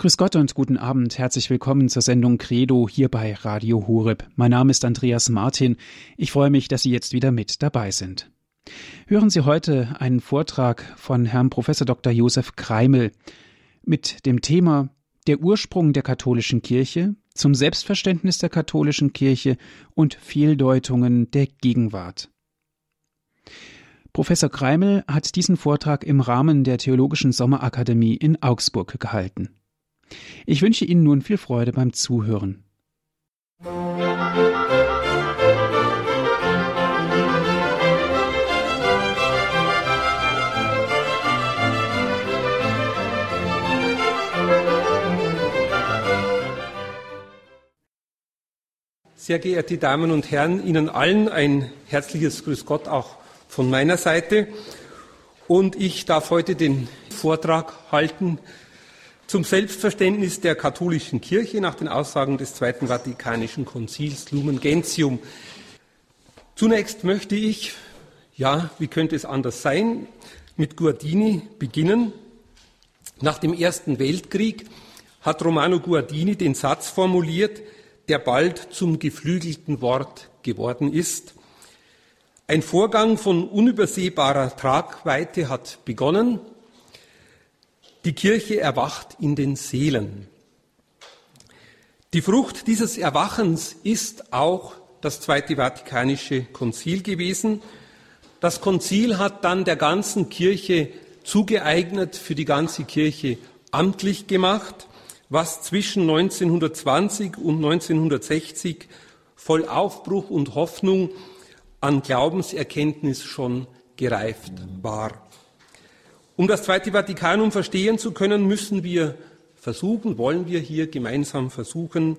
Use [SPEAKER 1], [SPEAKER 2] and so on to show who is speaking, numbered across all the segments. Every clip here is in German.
[SPEAKER 1] Grüß Gott und guten Abend. Herzlich willkommen zur Sendung Credo hier bei Radio Horeb. Mein Name ist Andreas Martin. Ich freue mich, dass Sie jetzt wieder mit dabei sind. Hören Sie heute einen Vortrag von Herrn Prof. Dr. Josef Kreimel mit dem Thema Der Ursprung der katholischen Kirche zum Selbstverständnis der katholischen Kirche und Fehldeutungen der Gegenwart. Professor Kreimel hat diesen Vortrag im Rahmen der Theologischen Sommerakademie in Augsburg gehalten. Ich wünsche Ihnen nun viel Freude beim Zuhören.
[SPEAKER 2] Sehr geehrte Damen und Herren, Ihnen allen ein herzliches Grüß Gott auch von meiner Seite. Und ich darf heute den Vortrag halten zum Selbstverständnis der katholischen Kirche nach den Aussagen des Zweiten Vatikanischen Konzils Lumen Gentium. Zunächst möchte ich, ja, wie könnte es anders sein, mit Guardini beginnen. Nach dem Ersten Weltkrieg hat Romano Guardini den Satz formuliert, der bald zum geflügelten Wort geworden ist. Ein Vorgang von unübersehbarer Tragweite hat begonnen. Die Kirche erwacht in den Seelen. Die Frucht dieses Erwachens ist auch das Zweite Vatikanische Konzil gewesen. Das Konzil hat dann der ganzen Kirche zugeeignet, für die ganze Kirche amtlich gemacht, was zwischen 1920 und 1960 voll Aufbruch und Hoffnung an Glaubenserkenntnis schon gereift war. Um das Zweite Vatikanum verstehen zu können, müssen wir versuchen, wollen wir hier gemeinsam versuchen,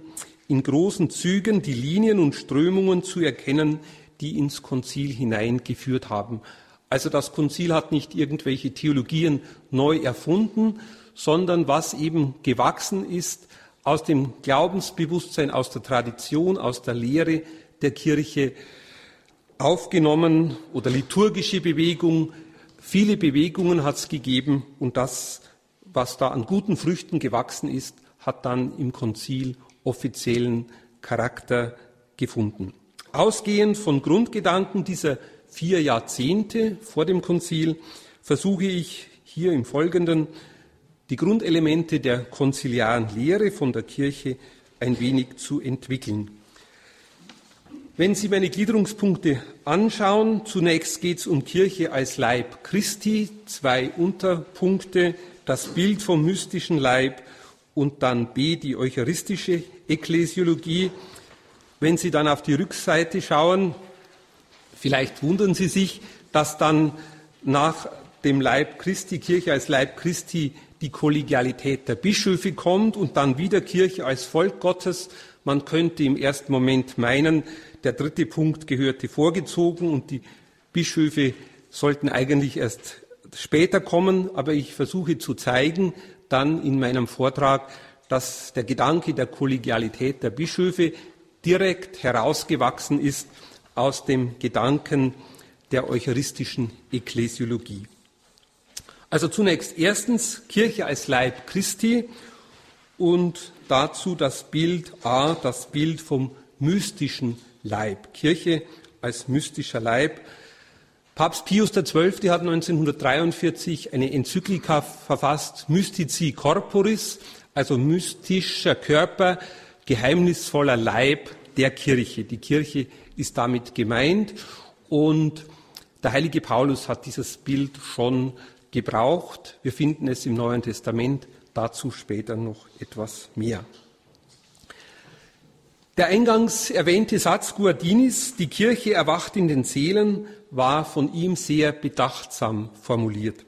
[SPEAKER 2] in großen Zügen die Linien und Strömungen zu erkennen, die ins Konzil hineingeführt haben. Also das Konzil hat nicht irgendwelche Theologien neu erfunden, sondern was eben gewachsen ist aus dem Glaubensbewusstsein, aus der Tradition, aus der Lehre der Kirche aufgenommen oder liturgische Bewegung, Viele Bewegungen hat es gegeben und das, was da an guten Früchten gewachsen ist, hat dann im Konzil offiziellen Charakter gefunden. Ausgehend von Grundgedanken dieser vier Jahrzehnte vor dem Konzil versuche ich hier im Folgenden die Grundelemente der konziliaren Lehre von der Kirche ein wenig zu entwickeln. Wenn Sie meine Gliederungspunkte anschauen, zunächst geht es um Kirche als Leib Christi, zwei Unterpunkte, das Bild vom mystischen Leib und dann B, die eucharistische Ekklesiologie. Wenn Sie dann auf die Rückseite schauen, vielleicht wundern Sie sich, dass dann nach dem Leib Christi, Kirche als Leib Christi, die Kollegialität der Bischöfe kommt und dann wieder Kirche als Volk Gottes. Man könnte im ersten Moment meinen, der dritte Punkt gehörte vorgezogen und die Bischöfe sollten eigentlich erst später kommen, aber ich versuche zu zeigen, dann in meinem Vortrag, dass der Gedanke der Kollegialität der Bischöfe direkt herausgewachsen ist aus dem Gedanken der eucharistischen Ekklesiologie. Also zunächst erstens Kirche als Leib Christi und dazu das Bild A, das Bild vom mystischen Leib. Kirche als mystischer Leib. Papst Pius XII. hat 1943 eine Enzyklika verfasst, Mystici Corporis, also mystischer Körper, geheimnisvoller Leib der Kirche. Die Kirche ist damit gemeint und der heilige Paulus hat dieses Bild schon gebraucht. Wir finden es im Neuen Testament, dazu später noch etwas mehr. Der eingangs erwähnte Satz Guardinis, die Kirche erwacht in den Seelen, war von ihm sehr bedachtsam formuliert.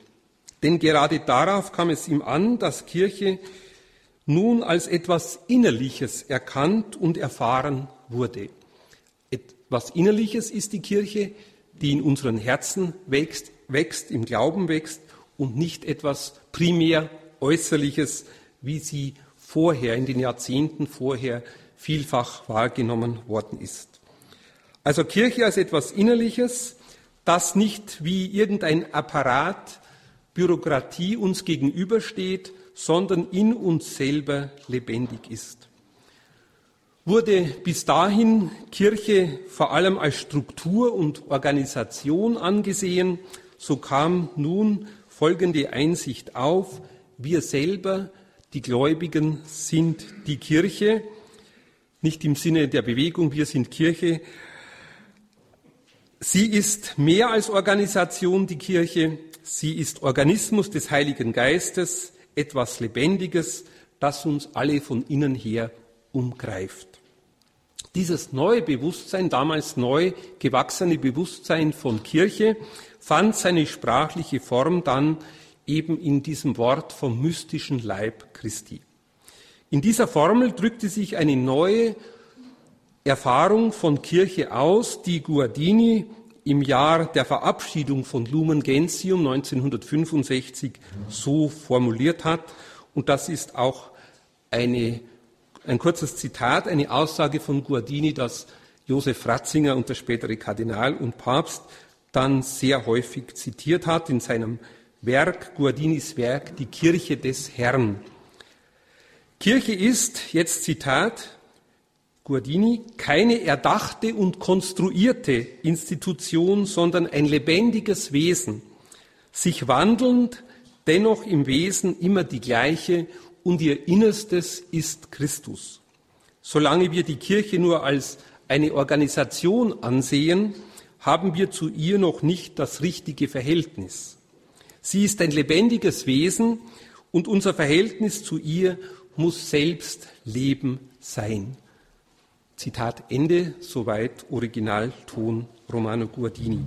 [SPEAKER 2] Denn gerade darauf kam es ihm an, dass Kirche nun als etwas Innerliches erkannt und erfahren wurde. Etwas Innerliches ist die Kirche, die in unseren Herzen wächst, wächst, im Glauben wächst und nicht etwas primär Äußerliches, wie sie vorher, in den Jahrzehnten vorher vielfach wahrgenommen worden ist. Also Kirche als etwas Innerliches, das nicht wie irgendein Apparat Bürokratie uns gegenübersteht, sondern in uns selber lebendig ist. Wurde bis dahin Kirche vor allem als Struktur und Organisation angesehen, so kam nun folgende Einsicht auf, wir selber, die Gläubigen, sind die Kirche, nicht im Sinne der Bewegung, wir sind Kirche. Sie ist mehr als Organisation, die Kirche, sie ist Organismus des Heiligen Geistes, etwas Lebendiges, das uns alle von innen her umgreift. Dieses neue Bewusstsein, damals neu gewachsene Bewusstsein von Kirche, fand seine sprachliche Form dann eben in diesem Wort vom mystischen Leib Christi. In dieser Formel drückte sich eine neue Erfahrung von Kirche aus, die Guardini im Jahr der Verabschiedung von Lumen Gentium 1965 so formuliert hat. Und das ist auch eine, ein kurzes Zitat, eine Aussage von Guardini, das Josef Ratzinger und der spätere Kardinal und Papst dann sehr häufig zitiert hat in seinem Werk, Guardinis Werk, die Kirche des Herrn. Kirche ist, jetzt Zitat, Guardini, keine erdachte und konstruierte Institution, sondern ein lebendiges Wesen, sich wandelnd, dennoch im Wesen immer die gleiche und ihr Innerstes ist Christus. Solange wir die Kirche nur als eine Organisation ansehen, haben wir zu ihr noch nicht das richtige Verhältnis. Sie ist ein lebendiges Wesen und unser Verhältnis zu ihr muss selbst Leben sein. Zitat Ende, soweit Originalton Romano Guardini.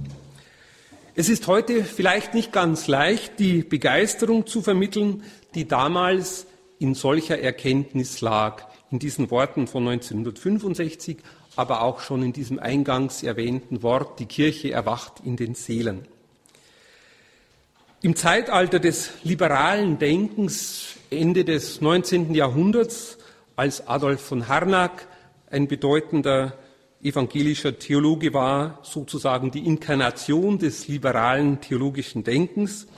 [SPEAKER 2] Es ist heute vielleicht nicht ganz leicht, die Begeisterung zu vermitteln, die damals in solcher Erkenntnis lag, in diesen Worten von 1965, aber auch schon in diesem eingangs erwähnten Wort, die Kirche erwacht in den Seelen. Im Zeitalter des liberalen Denkens Ende des 19. Jahrhunderts, als Adolf von Harnack ein bedeutender evangelischer Theologe war, sozusagen die Inkarnation des liberalen theologischen Denkens.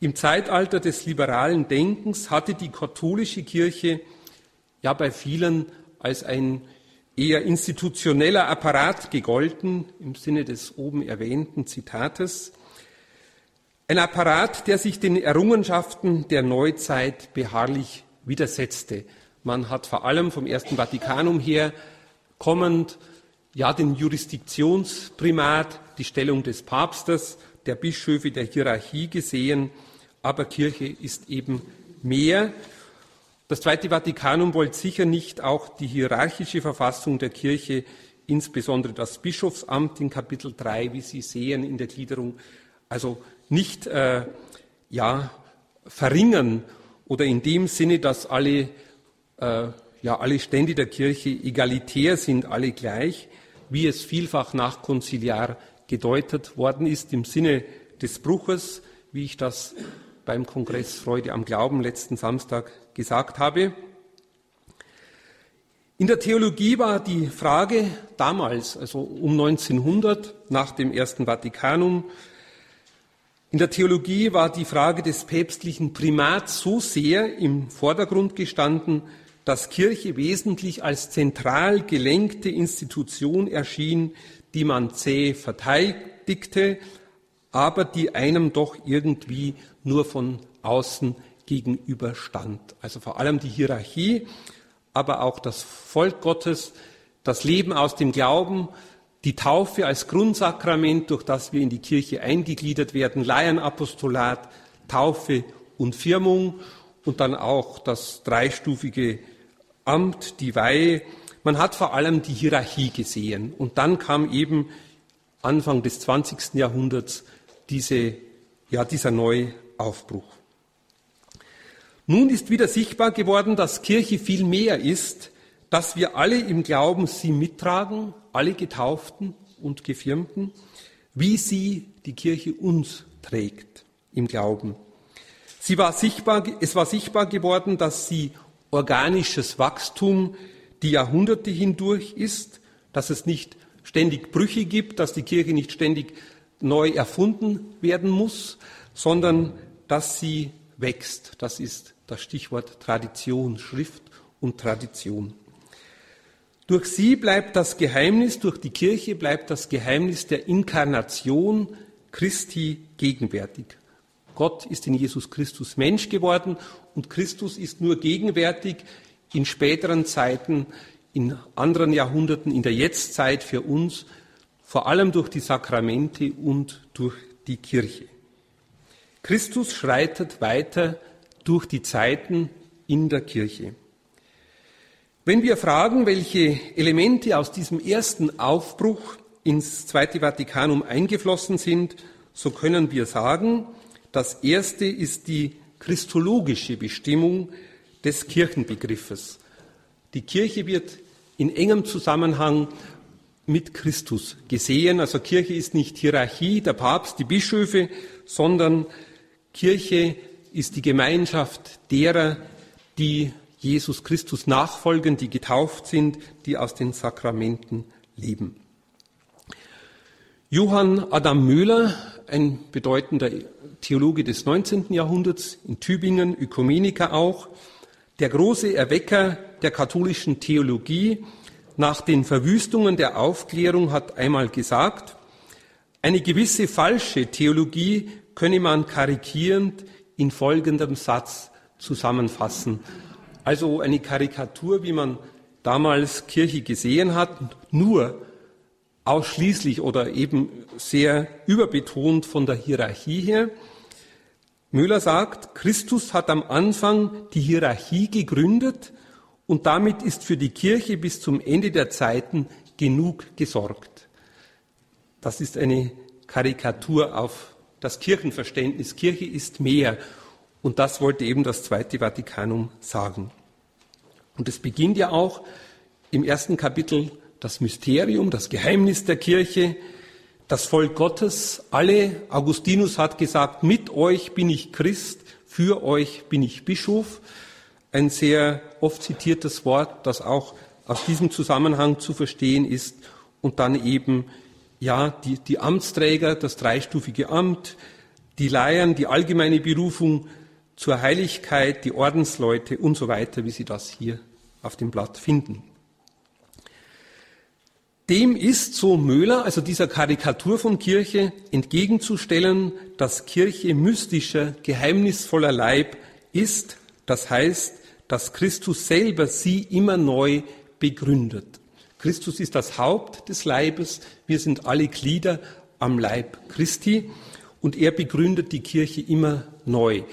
[SPEAKER 2] Im Zeitalter des liberalen Denkens hatte die katholische Kirche ja bei vielen als ein eher institutioneller Apparat gegolten, im Sinne des oben erwähnten Zitates. Ein Apparat, der sich den Errungenschaften der Neuzeit beharrlich widersetzte. Man hat vor allem vom Ersten Vatikanum her kommend ja den Jurisdiktionsprimat, die Stellung des Papstes, der Bischöfe, der Hierarchie gesehen, aber Kirche ist eben mehr. Das Zweite Vatikanum wollte sicher nicht auch die hierarchische Verfassung der Kirche, insbesondere das Bischofsamt in Kapitel 3, wie Sie sehen in der Gliederung, also nicht äh, ja, verringern oder in dem Sinne, dass alle, äh, ja, alle Stände der Kirche egalitär sind, alle gleich, wie es vielfach nach Konziliar gedeutet worden ist, im Sinne des Bruches, wie ich das beim Kongress Freude am Glauben letzten Samstag gesagt habe. In der Theologie war die Frage damals, also um 1900, nach dem Ersten Vatikanum, in der Theologie war die Frage des päpstlichen Primats so sehr im Vordergrund gestanden, dass Kirche wesentlich als zentral gelenkte Institution erschien, die man zäh verteidigte, aber die einem doch irgendwie nur von außen gegenüberstand. Also vor allem die Hierarchie, aber auch das Volk Gottes, das Leben aus dem Glauben, die Taufe als Grundsakrament, durch das wir in die Kirche eingegliedert werden, Laienapostolat, Taufe und Firmung und dann auch das dreistufige Amt, die Weihe. Man hat vor allem die Hierarchie gesehen. Und dann kam eben Anfang des 20. Jahrhunderts diese, ja, dieser neue Aufbruch. Nun ist wieder sichtbar geworden, dass Kirche viel mehr ist, dass wir alle im Glauben sie mittragen, alle Getauften und Gefirmten, wie sie die Kirche uns trägt im Glauben. Sie war sichtbar, es war sichtbar geworden, dass sie organisches Wachstum die Jahrhunderte hindurch ist, dass es nicht ständig Brüche gibt, dass die Kirche nicht ständig neu erfunden werden muss, sondern dass sie wächst. Das ist das Stichwort Tradition, Schrift und Tradition. Durch sie bleibt das Geheimnis, durch die Kirche bleibt das Geheimnis der Inkarnation Christi gegenwärtig. Gott ist in Jesus Christus Mensch geworden und Christus ist nur gegenwärtig in späteren Zeiten, in anderen Jahrhunderten, in der Jetztzeit für uns, vor allem durch die Sakramente und durch die Kirche. Christus schreitet weiter durch die Zeiten in der Kirche. Wenn wir fragen, welche Elemente aus diesem ersten Aufbruch ins Zweite Vatikanum eingeflossen sind, so können wir sagen, das erste ist die christologische Bestimmung des Kirchenbegriffes. Die Kirche wird in engem Zusammenhang mit Christus gesehen. Also Kirche ist nicht Hierarchie, der Papst, die Bischöfe, sondern Kirche ist die Gemeinschaft derer, die Jesus Christus nachfolgen, die getauft sind, die aus den Sakramenten leben. Johann Adam Müller, ein bedeutender Theologe des 19. Jahrhunderts, in Tübingen, Ökumeniker auch, der große Erwecker der katholischen Theologie nach den Verwüstungen der Aufklärung hat einmal gesagt, eine gewisse falsche Theologie könne man karikierend in folgendem Satz zusammenfassen. Also eine Karikatur, wie man damals Kirche gesehen hat, nur ausschließlich oder eben sehr überbetont von der Hierarchie her. Müller sagt, Christus hat am Anfang die Hierarchie gegründet und damit ist für die Kirche bis zum Ende der Zeiten genug gesorgt. Das ist eine Karikatur auf das Kirchenverständnis. Kirche ist mehr. Und das wollte eben das Zweite Vatikanum sagen. Und es beginnt ja auch im ersten Kapitel das Mysterium, das Geheimnis der Kirche, das Volk Gottes, alle, Augustinus hat gesagt, mit euch bin ich Christ, für euch bin ich Bischof. Ein sehr oft zitiertes Wort, das auch aus diesem Zusammenhang zu verstehen ist. Und dann eben, ja, die, die Amtsträger, das dreistufige Amt, die Laien, die allgemeine Berufung zur Heiligkeit, die Ordensleute und so weiter, wie Sie das hier auf dem Blatt finden. Dem ist, so Möhler, also dieser Karikatur von Kirche, entgegenzustellen, dass Kirche mystischer, geheimnisvoller Leib ist, das heißt, dass Christus selber sie immer neu begründet. Christus ist das Haupt des Leibes, wir sind alle Glieder am Leib Christi und er begründet die Kirche immer neu.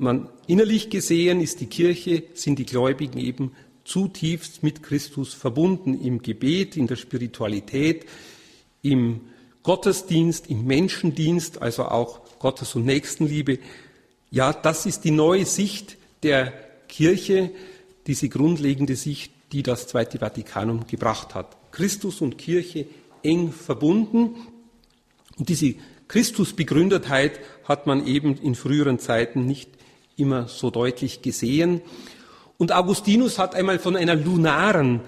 [SPEAKER 2] Man, innerlich gesehen ist die Kirche, sind die Gläubigen eben zutiefst mit Christus verbunden im Gebet, in der Spiritualität, im Gottesdienst, im Menschendienst, also auch Gottes- und Nächstenliebe. Ja, das ist die neue Sicht der Kirche, diese grundlegende Sicht, die das Zweite Vatikanum gebracht hat. Christus und Kirche eng verbunden. Und diese Christusbegründetheit hat man eben in früheren Zeiten nicht immer so deutlich gesehen. Und Augustinus hat einmal von einer lunaren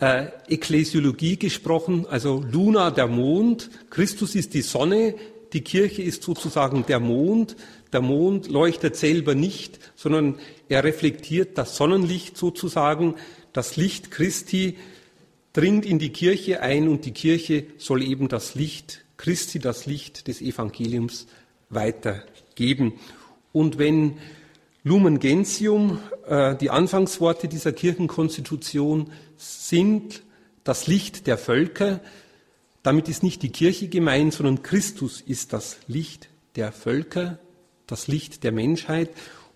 [SPEAKER 2] äh, Ekklesiologie gesprochen, also Luna der Mond, Christus ist die Sonne, die Kirche ist sozusagen der Mond. Der Mond leuchtet selber nicht, sondern er reflektiert das Sonnenlicht sozusagen. Das Licht Christi dringt in die Kirche ein und die Kirche soll eben das Licht Christi, das Licht des Evangeliums weitergeben. Und wenn Lumen Gentium, äh, die Anfangsworte dieser Kirchenkonstitution sind das Licht der Völker. Damit ist nicht die Kirche gemeint, sondern Christus ist das Licht der Völker, das Licht der Menschheit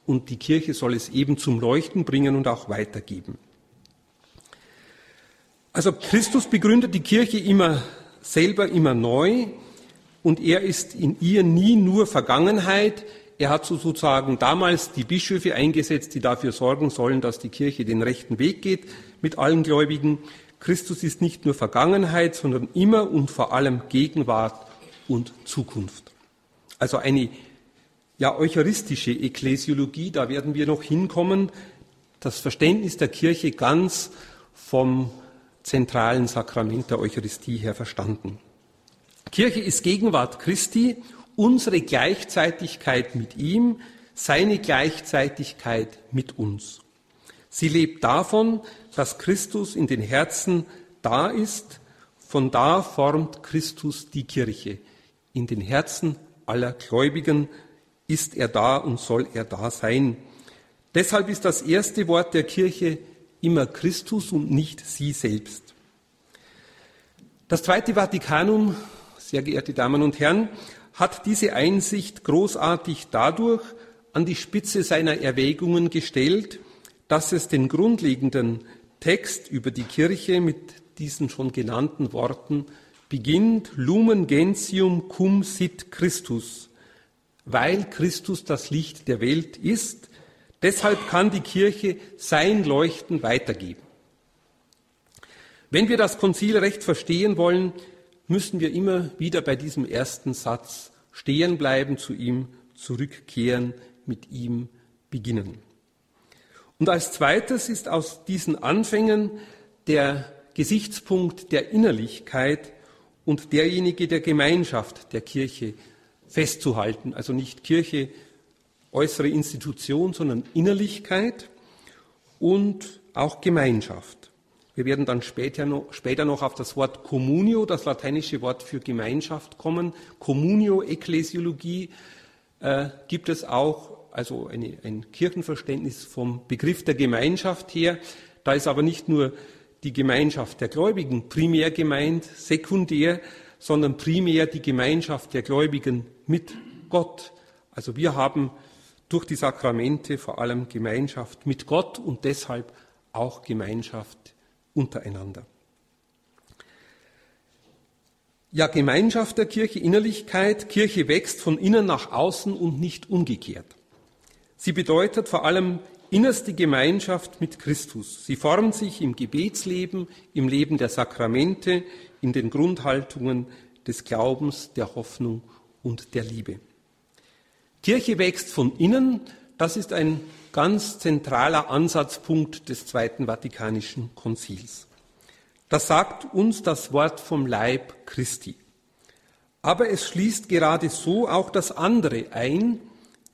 [SPEAKER 2] und die Kirche soll es eben zum Leuchten bringen und auch weitergeben. Also Christus begründet die Kirche immer selber, immer neu und er ist in ihr nie nur Vergangenheit, er hat sozusagen damals die Bischöfe eingesetzt, die dafür sorgen sollen, dass die Kirche den rechten Weg geht mit allen Gläubigen. Christus ist nicht nur Vergangenheit, sondern immer und vor allem Gegenwart und Zukunft. Also eine ja, eucharistische Ekklesiologie, da werden wir noch hinkommen, das Verständnis der Kirche ganz vom zentralen Sakrament der Eucharistie her verstanden. Kirche ist Gegenwart Christi unsere Gleichzeitigkeit mit ihm, seine Gleichzeitigkeit mit uns. Sie lebt davon, dass Christus in den Herzen da ist. Von da formt Christus die Kirche. In den Herzen aller Gläubigen ist er da und soll er da sein. Deshalb ist das erste Wort der Kirche immer Christus und nicht sie selbst. Das Zweite Vatikanum, sehr geehrte Damen und Herren, hat diese Einsicht großartig dadurch an die Spitze seiner Erwägungen gestellt, dass es den grundlegenden Text über die Kirche mit diesen schon genannten Worten beginnt, Lumen Gentium cum sit Christus, weil Christus das Licht der Welt ist, deshalb kann die Kirche sein Leuchten weitergeben. Wenn wir das Konzil recht verstehen wollen, müssen wir immer wieder bei diesem ersten Satz stehen bleiben, zu ihm zurückkehren, mit ihm beginnen. Und als zweites ist aus diesen Anfängen der Gesichtspunkt der Innerlichkeit und derjenige der Gemeinschaft der Kirche festzuhalten. Also nicht Kirche, äußere Institution, sondern Innerlichkeit und auch Gemeinschaft. Wir werden dann später noch, später noch auf das Wort Communio, das lateinische Wort für Gemeinschaft, kommen. Communio, Ekklesiologie äh, gibt es auch, also eine, ein Kirchenverständnis vom Begriff der Gemeinschaft her. Da ist aber nicht nur die Gemeinschaft der Gläubigen primär gemeint, sekundär, sondern primär die Gemeinschaft der Gläubigen mit Gott. Also wir haben durch die Sakramente vor allem Gemeinschaft mit Gott und deshalb auch Gemeinschaft untereinander. Ja, Gemeinschaft der Kirche, Innerlichkeit, Kirche wächst von innen nach außen und nicht umgekehrt. Sie bedeutet vor allem innerste Gemeinschaft mit Christus. Sie formt sich im Gebetsleben, im Leben der Sakramente, in den Grundhaltungen des Glaubens, der Hoffnung und der Liebe. Kirche wächst von innen, das ist ein ganz zentraler Ansatzpunkt des Zweiten Vatikanischen Konzils. Das sagt uns das Wort vom Leib Christi. Aber es schließt gerade so auch das andere ein.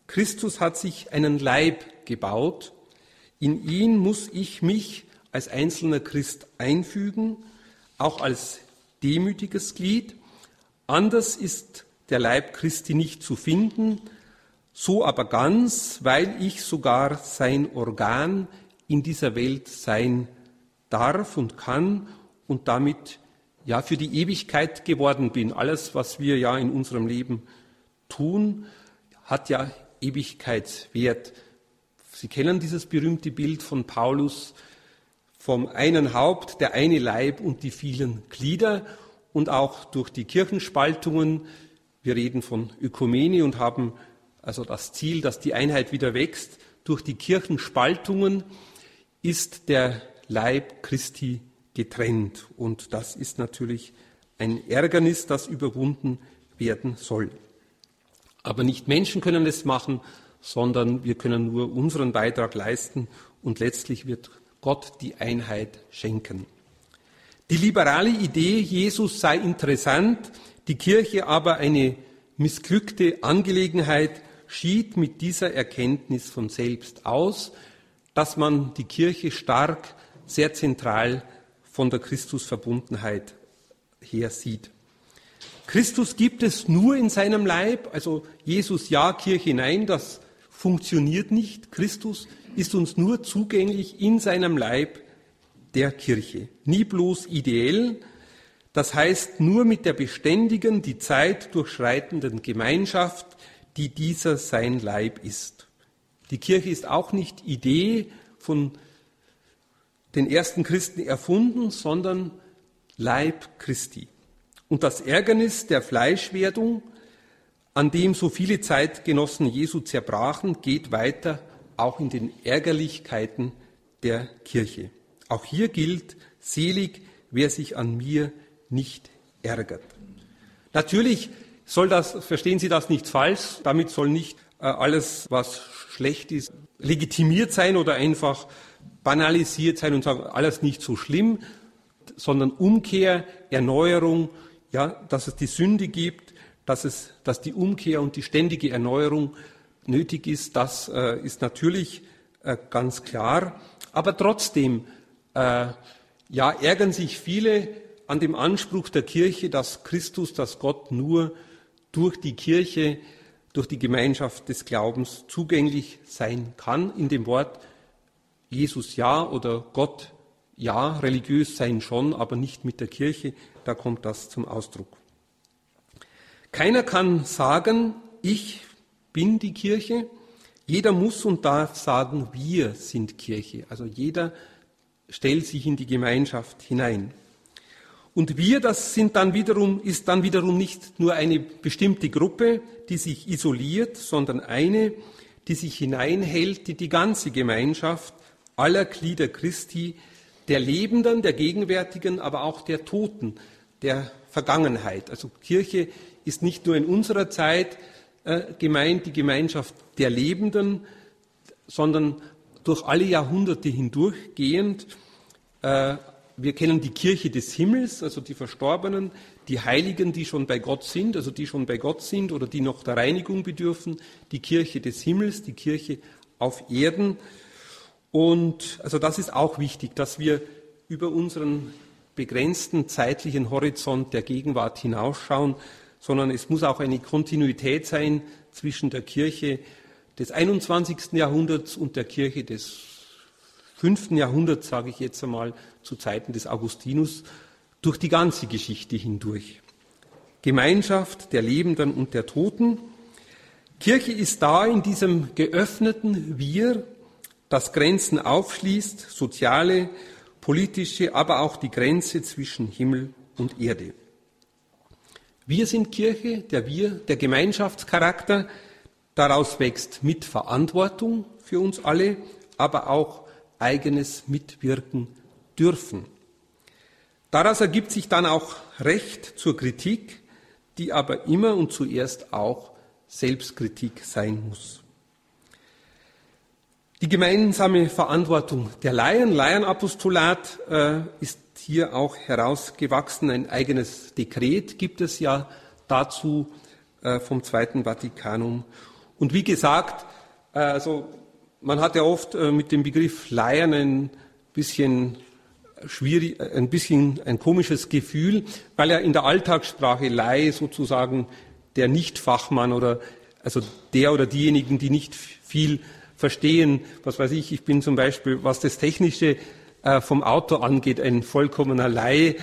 [SPEAKER 2] Christus hat sich einen Leib gebaut. In ihn muss ich mich als einzelner Christ einfügen, auch als demütiges Glied. Anders ist der Leib Christi nicht zu finden, so aber ganz, weil ich sogar sein Organ in dieser Welt sein darf und kann und damit ja für die Ewigkeit geworden bin. Alles, was wir ja in unserem Leben tun, hat ja Ewigkeitswert. Sie kennen dieses berühmte Bild von Paulus vom einen Haupt, der eine Leib und die vielen Glieder und auch durch die Kirchenspaltungen. Wir reden von Ökumene und haben also das Ziel, dass die Einheit wieder wächst. Durch die Kirchenspaltungen ist der Leib Christi getrennt. Und das ist natürlich ein Ärgernis, das überwunden werden soll. Aber nicht Menschen können es machen, sondern wir können nur unseren Beitrag leisten und letztlich wird Gott die Einheit schenken. Die liberale Idee, Jesus sei interessant, die Kirche aber eine missglückte Angelegenheit, schied mit dieser Erkenntnis von selbst aus, dass man die Kirche stark, sehr zentral von der Christusverbundenheit her sieht. Christus gibt es nur in seinem Leib, also Jesus ja, Kirche nein, das funktioniert nicht. Christus ist uns nur zugänglich in seinem Leib der Kirche. Nie bloß ideell, das heißt nur mit der beständigen, die Zeit durchschreitenden Gemeinschaft, die dieser sein Leib ist. Die Kirche ist auch nicht Idee von den ersten Christen erfunden, sondern Leib Christi. Und das Ärgernis der Fleischwerdung, an dem so viele Zeitgenossen Jesu zerbrachen, geht weiter auch in den Ärgerlichkeiten der Kirche. Auch hier gilt, selig, wer sich an mir nicht ärgert. Natürlich soll das, verstehen Sie das nicht falsch, damit soll nicht äh, alles, was schlecht ist, legitimiert sein oder einfach banalisiert sein und sagen, alles nicht so schlimm, sondern Umkehr, Erneuerung, ja, dass es die Sünde gibt, dass es, dass die Umkehr und die ständige Erneuerung nötig ist, das äh, ist natürlich äh, ganz klar. Aber trotzdem äh, ja, ärgern sich viele an dem Anspruch der Kirche, dass Christus, dass Gott nur durch die Kirche, durch die Gemeinschaft des Glaubens zugänglich sein kann. In dem Wort Jesus ja oder Gott ja, religiös sein schon, aber nicht mit der Kirche, da kommt das zum Ausdruck. Keiner kann sagen, ich bin die Kirche. Jeder muss und darf sagen, wir sind Kirche. Also jeder stellt sich in die Gemeinschaft hinein. Und wir, das sind dann wiederum, ist dann wiederum nicht nur eine bestimmte Gruppe, die sich isoliert, sondern eine, die sich hineinhält, die die ganze Gemeinschaft aller Glieder Christi, der Lebenden, der Gegenwärtigen, aber auch der Toten, der Vergangenheit. Also Kirche ist nicht nur in unserer Zeit äh, gemeint, die Gemeinschaft der Lebenden, sondern durch alle Jahrhunderte hindurchgehend. Äh, wir kennen die Kirche des Himmels, also die Verstorbenen, die Heiligen, die schon bei Gott sind, also die schon bei Gott sind oder die noch der Reinigung bedürfen, die Kirche des Himmels, die Kirche auf Erden. Und also das ist auch wichtig, dass wir über unseren begrenzten zeitlichen Horizont der Gegenwart hinausschauen, sondern es muss auch eine Kontinuität sein zwischen der Kirche des 21. Jahrhunderts und der Kirche des 5. Jahrhunderts, sage ich jetzt einmal, zu Zeiten des Augustinus, durch die ganze Geschichte hindurch. Gemeinschaft der Lebenden und der Toten. Kirche ist da in diesem geöffneten Wir, das Grenzen aufschließt, soziale, politische, aber auch die Grenze zwischen Himmel und Erde. Wir sind Kirche, der Wir, der Gemeinschaftscharakter, daraus wächst Mitverantwortung für uns alle, aber auch eigenes Mitwirken dürfen. Daraus ergibt sich dann auch Recht zur Kritik, die aber immer und zuerst auch Selbstkritik sein muss. Die gemeinsame Verantwortung der Laien, Laienapostolat, äh, ist hier auch herausgewachsen. Ein eigenes Dekret gibt es ja dazu äh, vom Zweiten Vatikanum. Und wie gesagt, äh, also man hat ja oft mit dem Begriff Laien ein bisschen schwierig, ein bisschen ein komisches Gefühl, weil ja in der Alltagssprache Laie sozusagen der Nichtfachmann oder also der oder diejenigen, die nicht viel verstehen. Was weiß ich, ich bin zum Beispiel, was das Technische äh, vom Auto angeht, ein vollkommener Laie.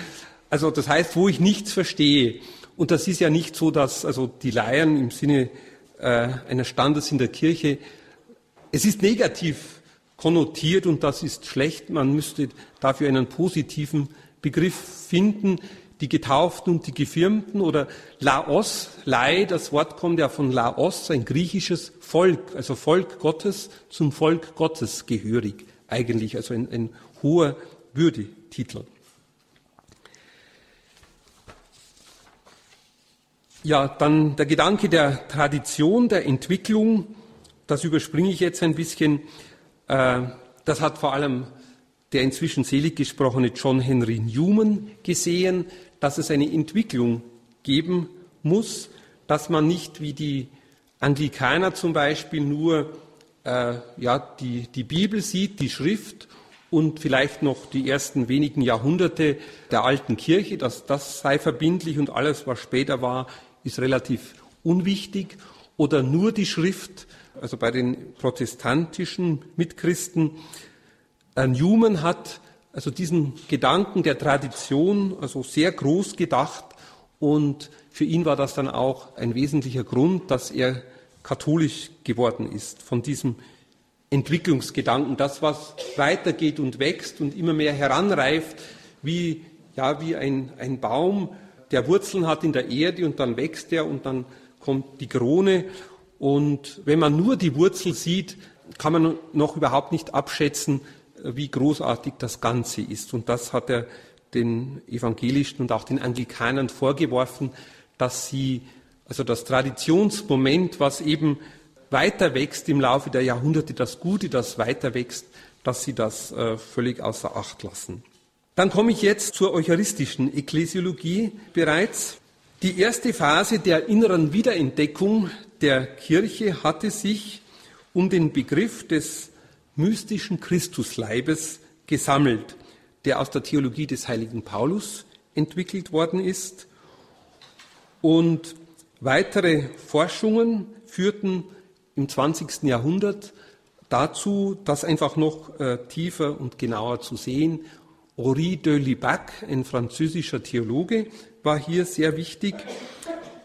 [SPEAKER 2] Also das heißt, wo ich nichts verstehe. Und das ist ja nicht so, dass also die Laien im Sinne äh, eines Standes in der Kirche, es ist negativ konnotiert und das ist schlecht. Man müsste dafür einen positiven Begriff finden. Die Getauften und die Gefirmten oder Laos, Lai, das Wort kommt ja von Laos, ein griechisches Volk, also Volk Gottes, zum Volk Gottes gehörig eigentlich, also ein, ein hoher Würdetitel. Ja, dann der Gedanke der Tradition, der Entwicklung, das überspringe ich jetzt ein bisschen. Äh, das hat vor allem der inzwischen selig gesprochene John Henry Newman gesehen, dass es eine Entwicklung geben muss, dass man nicht wie die Anglikaner zum Beispiel nur äh, ja, die, die Bibel sieht, die Schrift und vielleicht noch die ersten wenigen Jahrhunderte der alten Kirche, dass das sei verbindlich und alles, was später war, ist relativ unwichtig. Oder nur die Schrift, also bei den protestantischen Mitchristen. Äh, Newman hat also diesen Gedanken der Tradition also sehr groß gedacht und für ihn war das dann auch ein wesentlicher Grund, dass er katholisch geworden ist, von diesem Entwicklungsgedanken, das, was weitergeht und wächst und immer mehr heranreift, wie, ja, wie ein, ein Baum, der Wurzeln hat in der Erde und dann wächst er und dann kommt die Krone. Und wenn man nur die Wurzel sieht, kann man noch überhaupt nicht abschätzen, wie großartig das Ganze ist. Und das hat er den Evangelischen und auch den Anglikanern vorgeworfen, dass sie also das Traditionsmoment, was eben weiter wächst im Laufe der Jahrhunderte, das Gute, das weiter wächst, dass sie das äh, völlig außer Acht lassen. Dann komme ich jetzt zur eucharistischen Ekklesiologie bereits. Die erste Phase der inneren Wiederentdeckung der Kirche hatte sich um den Begriff des mystischen Christusleibes gesammelt, der aus der Theologie des heiligen Paulus entwickelt worden ist. Und weitere Forschungen führten im 20. Jahrhundert dazu, das einfach noch äh, tiefer und genauer zu sehen. Henri de Libac, ein französischer Theologe, war hier sehr wichtig.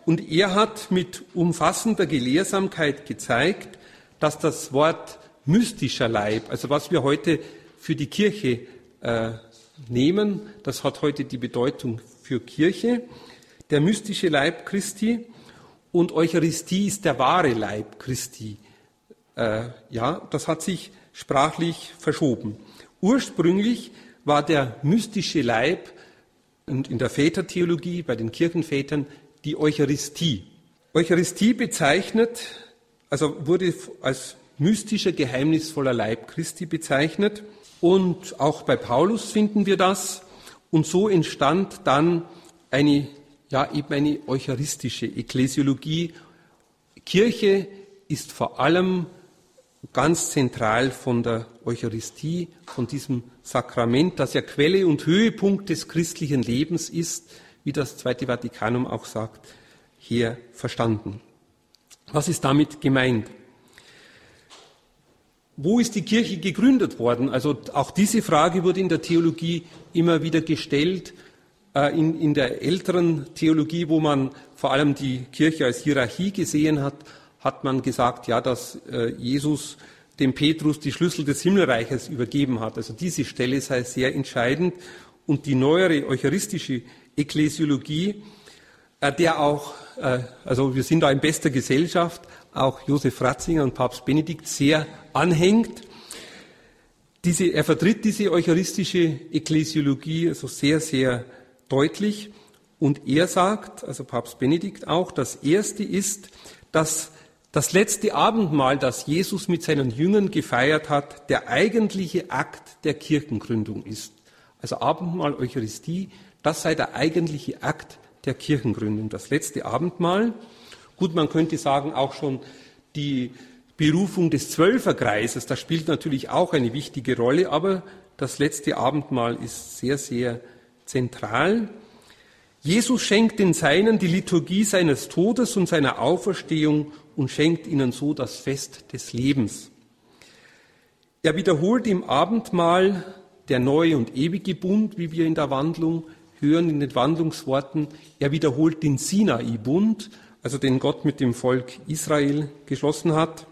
[SPEAKER 2] Und er hat mit umfassender Gelehrsamkeit gezeigt, dass das Wort mystischer Leib, also was wir heute für die Kirche äh, nehmen, das hat heute die Bedeutung für Kirche, der mystische Leib Christi und Eucharistie ist der wahre Leib Christi. Äh, ja, das hat sich sprachlich verschoben. Ursprünglich war der mystische Leib und in der Vätertheologie bei den Kirchenvätern die Eucharistie. Eucharistie bezeichnet, also wurde als mystischer, geheimnisvoller Leib Christi bezeichnet. Und auch bei Paulus finden wir das. Und so entstand dann eine, ja, eben eine eucharistische Ekklesiologie. Kirche ist vor allem ganz zentral von der Eucharistie, von diesem Sakrament, das ja Quelle und Höhepunkt des christlichen Lebens ist, wie das Zweite Vatikanum auch sagt, hier verstanden. Was ist damit gemeint? Wo ist die Kirche gegründet worden? Also auch diese Frage wurde in der Theologie immer wieder gestellt. Äh, in, in der älteren Theologie, wo man vor allem die Kirche als Hierarchie gesehen hat, hat man gesagt, ja, dass äh, Jesus dem Petrus die Schlüssel des Himmelreiches übergeben hat. Also diese Stelle sei sehr entscheidend. Und die neuere eucharistische Ekklesiologie, äh, der auch, also wir sind da in bester Gesellschaft, auch Josef Ratzinger und Papst Benedikt sehr anhängt. Diese, er vertritt diese eucharistische Ekklesiologie also sehr, sehr deutlich. Und er sagt, also Papst Benedikt auch, das erste ist, dass das letzte Abendmahl, das Jesus mit seinen Jüngern gefeiert hat, der eigentliche Akt der Kirchengründung ist. Also Abendmahl, Eucharistie, das sei der eigentliche Akt der Kirchengründung. Das letzte Abendmahl. Gut, man könnte sagen, auch schon die Berufung des Zwölferkreises, das spielt natürlich auch eine wichtige Rolle, aber das letzte Abendmahl ist sehr, sehr zentral. Jesus schenkt den Seinen die Liturgie seines Todes und seiner Auferstehung und schenkt ihnen so das Fest des Lebens. Er wiederholt im Abendmahl der neue und ewige Bund, wie wir in der Wandlung hören, in den Wandlungsworten. Er wiederholt den Sinai-Bund, also den Gott mit dem Volk Israel geschlossen hat.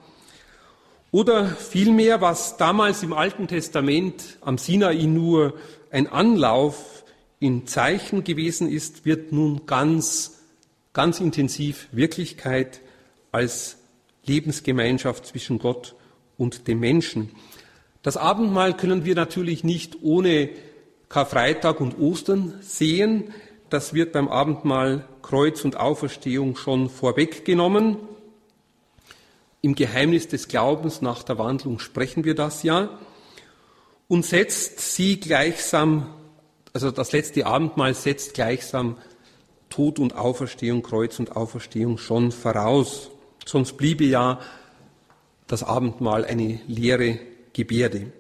[SPEAKER 2] Oder vielmehr, was damals im Alten Testament am Sinai nur ein Anlauf in Zeichen gewesen ist, wird nun ganz, ganz intensiv Wirklichkeit als Lebensgemeinschaft zwischen Gott und dem Menschen. Das Abendmahl können wir natürlich nicht ohne Karfreitag und Ostern sehen. Das wird beim Abendmahl Kreuz und Auferstehung schon vorweggenommen. Im Geheimnis des Glaubens nach der Wandlung sprechen wir das ja und setzt sie gleichsam, also das letzte Abendmahl setzt gleichsam Tod und Auferstehung, Kreuz und Auferstehung schon voraus. Sonst bliebe ja das Abendmahl eine leere Gebärde.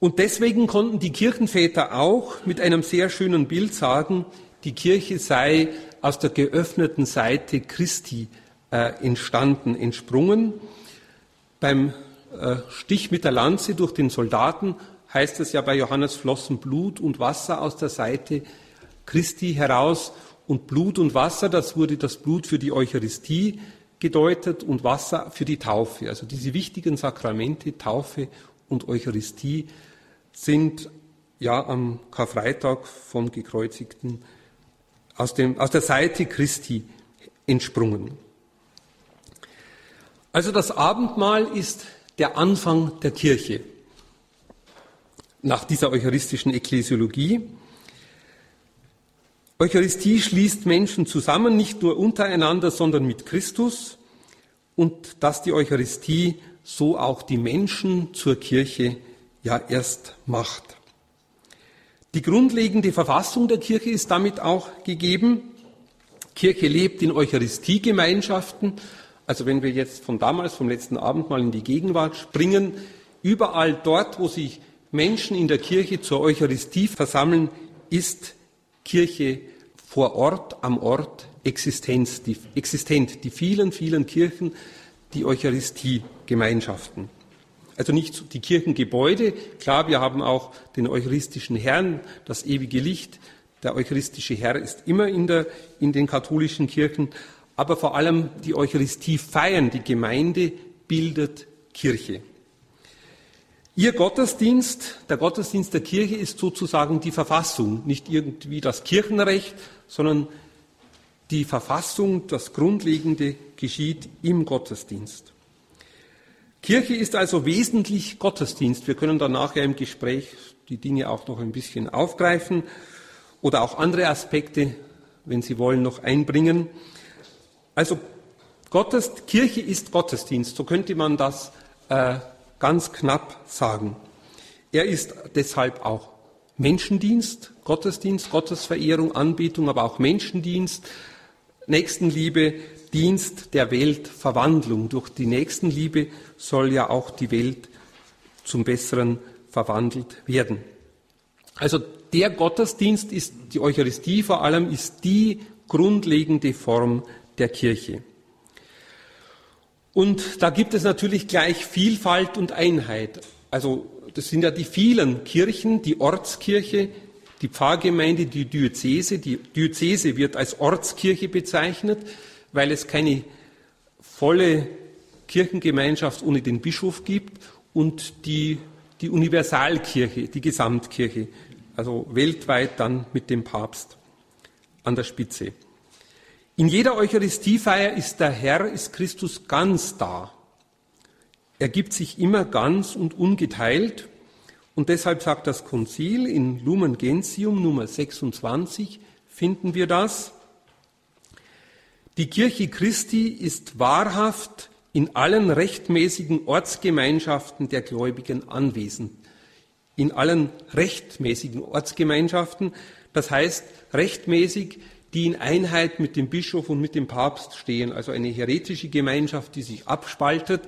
[SPEAKER 2] Und deswegen konnten die Kirchenväter auch mit einem sehr schönen Bild sagen, die Kirche sei aus der geöffneten Seite Christi äh, entstanden, entsprungen. Beim äh, Stich mit der Lanze durch den Soldaten heißt es ja bei Johannes flossen Blut und Wasser aus der Seite Christi heraus. Und Blut und Wasser, das wurde das Blut für die Eucharistie gedeutet und Wasser für die Taufe. Also diese wichtigen Sakramente, Taufe und Eucharistie, sind ja am Karfreitag vom Gekreuzigten aus, dem, aus der Seite Christi entsprungen. Also das Abendmahl ist der Anfang der Kirche nach dieser eucharistischen Ekklesiologie. Eucharistie schließt Menschen zusammen, nicht nur untereinander, sondern mit Christus und dass die Eucharistie so auch die Menschen zur Kirche ja erst macht. Die grundlegende Verfassung der Kirche ist damit auch gegeben. Kirche lebt in Eucharistiegemeinschaften. Also wenn wir jetzt von damals, vom letzten Abend mal in die Gegenwart springen, überall dort, wo sich Menschen in der Kirche zur Eucharistie versammeln, ist Kirche vor Ort, am Ort Existenz, die, existent. Die vielen, vielen Kirchen, die Eucharistiegemeinschaften. Also nicht die Kirchengebäude. Klar, wir haben auch den eucharistischen Herrn, das ewige Licht, der eucharistische Herr ist immer in, der, in den katholischen Kirchen, aber vor allem die Eucharistie feiern, die Gemeinde bildet Kirche. Ihr Gottesdienst, der Gottesdienst der Kirche ist sozusagen die Verfassung, nicht irgendwie das Kirchenrecht, sondern die Verfassung, das Grundlegende geschieht im Gottesdienst. Kirche ist also wesentlich Gottesdienst. Wir können dann nachher im Gespräch die Dinge auch noch ein bisschen aufgreifen oder auch andere Aspekte, wenn Sie wollen, noch einbringen. Also Gottes, Kirche ist Gottesdienst, so könnte man das äh, ganz knapp sagen. Er ist deshalb auch Menschendienst, Gottesdienst, Gottesverehrung, Anbetung, aber auch Menschendienst, Nächstenliebe, Dienst der Weltverwandlung. Durch die Nächstenliebe soll ja auch die Welt zum Besseren verwandelt werden. Also der Gottesdienst ist, die Eucharistie vor allem, ist die grundlegende Form der Kirche. Und da gibt es natürlich gleich Vielfalt und Einheit. Also das sind ja die vielen Kirchen, die Ortskirche, die Pfarrgemeinde, die Diözese. Die Diözese wird als Ortskirche bezeichnet, weil es keine volle Kirchengemeinschaft ohne den Bischof gibt und die, die Universalkirche, die Gesamtkirche also weltweit dann mit dem Papst an der Spitze. In jeder Eucharistiefeier ist der Herr, ist Christus ganz da. Er gibt sich immer ganz und ungeteilt. Und deshalb sagt das Konzil in Lumen Gentium Nummer 26, finden wir das. Die Kirche Christi ist wahrhaft in allen rechtmäßigen Ortsgemeinschaften der Gläubigen anwesend in allen rechtmäßigen Ortsgemeinschaften, das heißt rechtmäßig, die in Einheit mit dem Bischof und mit dem Papst stehen, also eine heretische Gemeinschaft, die sich abspaltet,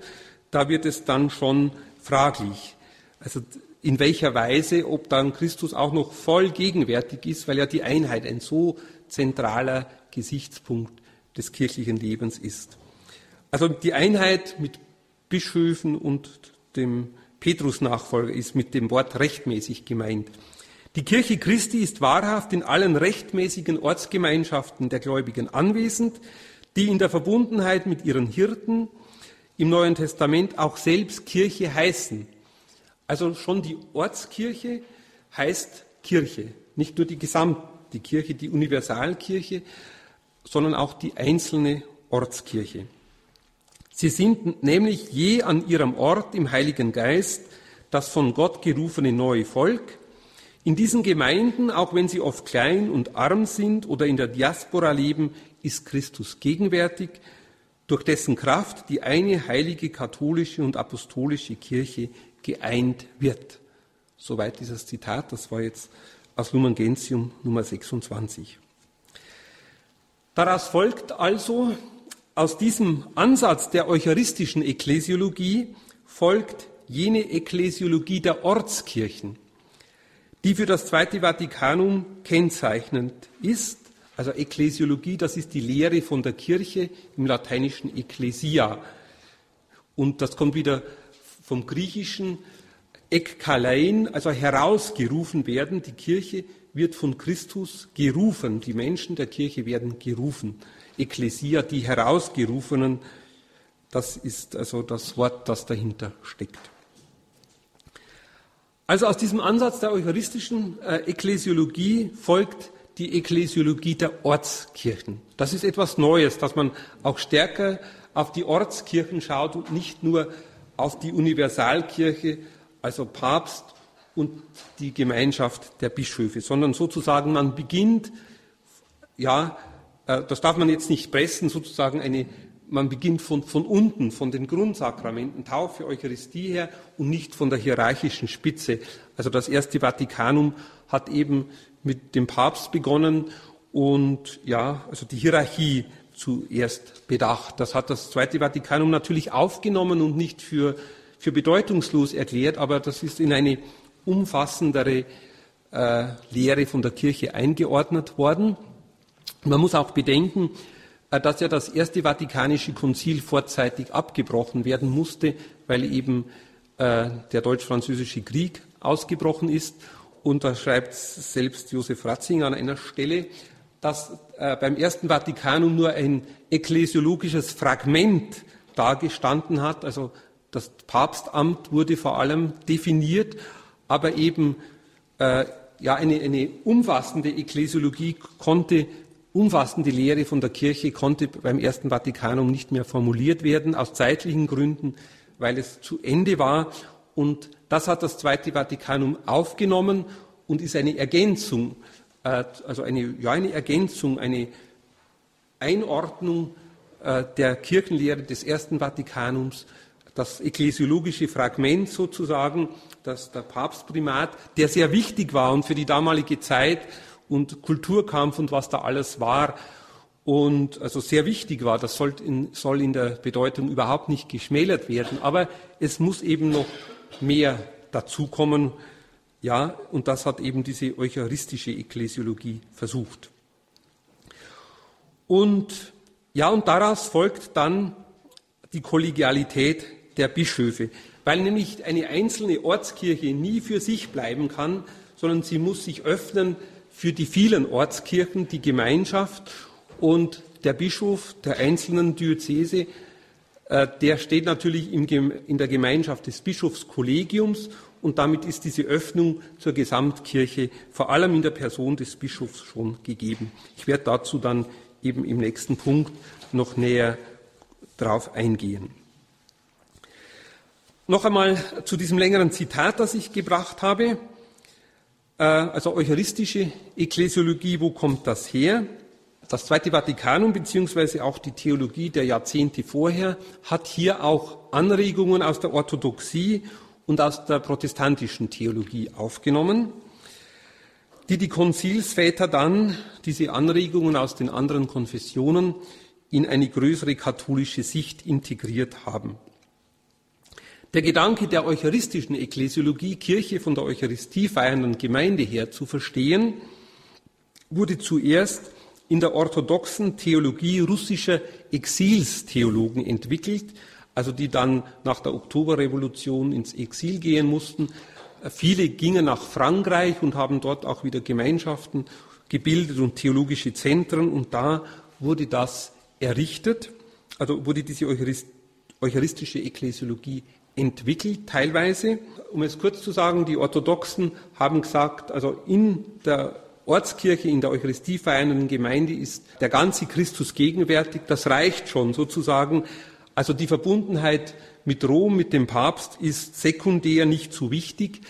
[SPEAKER 2] da wird es dann schon fraglich. Also in welcher Weise, ob dann Christus auch noch voll gegenwärtig ist, weil ja die Einheit ein so zentraler Gesichtspunkt des kirchlichen Lebens ist. Also die Einheit mit Bischöfen und dem Petrus-Nachfolger ist mit dem Wort rechtmäßig gemeint. Die Kirche Christi ist wahrhaft in allen rechtmäßigen Ortsgemeinschaften der Gläubigen anwesend, die in der Verbundenheit mit ihren Hirten im Neuen Testament auch selbst Kirche heißen. Also schon die Ortskirche heißt Kirche, nicht nur die Gesamt, die Kirche, die Universalkirche, sondern auch die einzelne Ortskirche. Sie sind nämlich je an ihrem Ort im Heiligen Geist das von Gott gerufene neue Volk. In diesen Gemeinden, auch wenn sie oft klein und arm sind oder in der Diaspora leben, ist Christus gegenwärtig, durch dessen Kraft die eine heilige katholische und apostolische Kirche geeint wird. Soweit dieses Zitat, das war jetzt aus Lumen Gentium Nummer 26. Daraus folgt also, aus diesem Ansatz der eucharistischen Ekklesiologie folgt jene Ekklesiologie der Ortskirchen, die für das Zweite Vatikanum kennzeichnend ist. Also Ekklesiologie, das ist die Lehre von der Kirche im lateinischen Ecclesia. Und das kommt wieder vom griechischen Ekkalein, also herausgerufen werden. Die Kirche wird von Christus gerufen. Die Menschen der Kirche werden gerufen. Ekklesia, die Herausgerufenen, das ist also das Wort, das dahinter steckt. Also aus diesem Ansatz der eucharistischen äh, Ekklesiologie folgt die Ekklesiologie der Ortskirchen. Das ist etwas Neues, dass man auch stärker auf die Ortskirchen schaut und nicht nur auf die Universalkirche, also Papst und die Gemeinschaft der Bischöfe, sondern sozusagen man beginnt ja äh, das darf man jetzt nicht pressen, sozusagen eine, man beginnt von, von unten, von den Grundsakramenten, Taufe, Eucharistie her und nicht von der hierarchischen Spitze. Also das erste Vatikanum hat eben mit dem Papst begonnen und ja, also die Hierarchie zuerst bedacht. Das hat das Zweite Vatikanum natürlich aufgenommen und nicht für, für bedeutungslos erklärt, aber das ist in eine umfassendere äh, Lehre von der Kirche eingeordnet worden. Man muss auch bedenken, äh, dass ja das Erste Vatikanische Konzil vorzeitig abgebrochen werden musste, weil eben äh, der Deutsch-Französische Krieg ausgebrochen ist. Und da schreibt selbst Josef Ratzinger an einer Stelle, dass äh, beim Ersten Vatikanum nur ein ekklesiologisches Fragment dargestanden hat. Also das Papstamt wurde vor allem definiert, aber eben äh, ja, eine, eine umfassende Ekklesiologie konnte, umfassende Lehre von der Kirche konnte beim Ersten Vatikanum nicht mehr formuliert werden, aus zeitlichen Gründen, weil es zu Ende war. Und das hat das Zweite Vatikanum aufgenommen und ist eine Ergänzung äh, also eine, ja, eine Ergänzung, eine Einordnung äh, der Kirchenlehre des Ersten Vatikanums, das ekklesiologische Fragment sozusagen, das der Papstprimat, der sehr wichtig war und für die damalige Zeit und Kulturkampf und was da alles war und also sehr wichtig war. Das soll in, soll in der Bedeutung überhaupt nicht geschmälert werden, aber es muss eben noch mehr dazukommen, ja, und das hat eben diese eucharistische Ekklesiologie versucht. Und ja, und daraus folgt dann die Kollegialität der Bischöfe, weil nämlich eine einzelne Ortskirche nie für sich bleiben kann, sondern sie muss sich öffnen für die vielen Ortskirchen, die Gemeinschaft und der Bischof der einzelnen Diözese, äh, der steht natürlich in der Gemeinschaft des Bischofskollegiums und damit ist diese Öffnung zur Gesamtkirche vor allem in der Person des Bischofs schon gegeben. Ich werde dazu dann eben im nächsten Punkt noch näher darauf eingehen. Noch einmal zu diesem längeren Zitat, das ich gebracht habe. Äh, also eucharistische Ekklesiologie, wo kommt das her? Das Zweite Vatikanum beziehungsweise auch die Theologie der Jahrzehnte vorher hat hier auch Anregungen aus der Orthodoxie und aus der protestantischen Theologie aufgenommen, die die Konzilsväter dann diese Anregungen aus den anderen Konfessionen in eine größere katholische Sicht integriert haben. Der Gedanke der eucharistischen Ekklesiologie, Kirche von der Eucharistie feiernden Gemeinde her zu verstehen, wurde zuerst in der orthodoxen Theologie russischer Exilstheologen entwickelt, also die dann nach der Oktoberrevolution ins Exil gehen mussten. Viele gingen nach Frankreich und haben dort auch wieder Gemeinschaften gebildet und theologische Zentren und da wurde das errichtet, also wurde diese eucharistische Ekklesiologie entwickelt, teilweise. Um es kurz zu sagen, die Orthodoxen haben gesagt, also in der Ortskirche, in der Eucharistie feiernden Gemeinde ist der ganze Christus gegenwärtig. Das reicht schon sozusagen also die Verbundenheit mit Rom, mit dem Papst ist sekundär nicht so wichtig,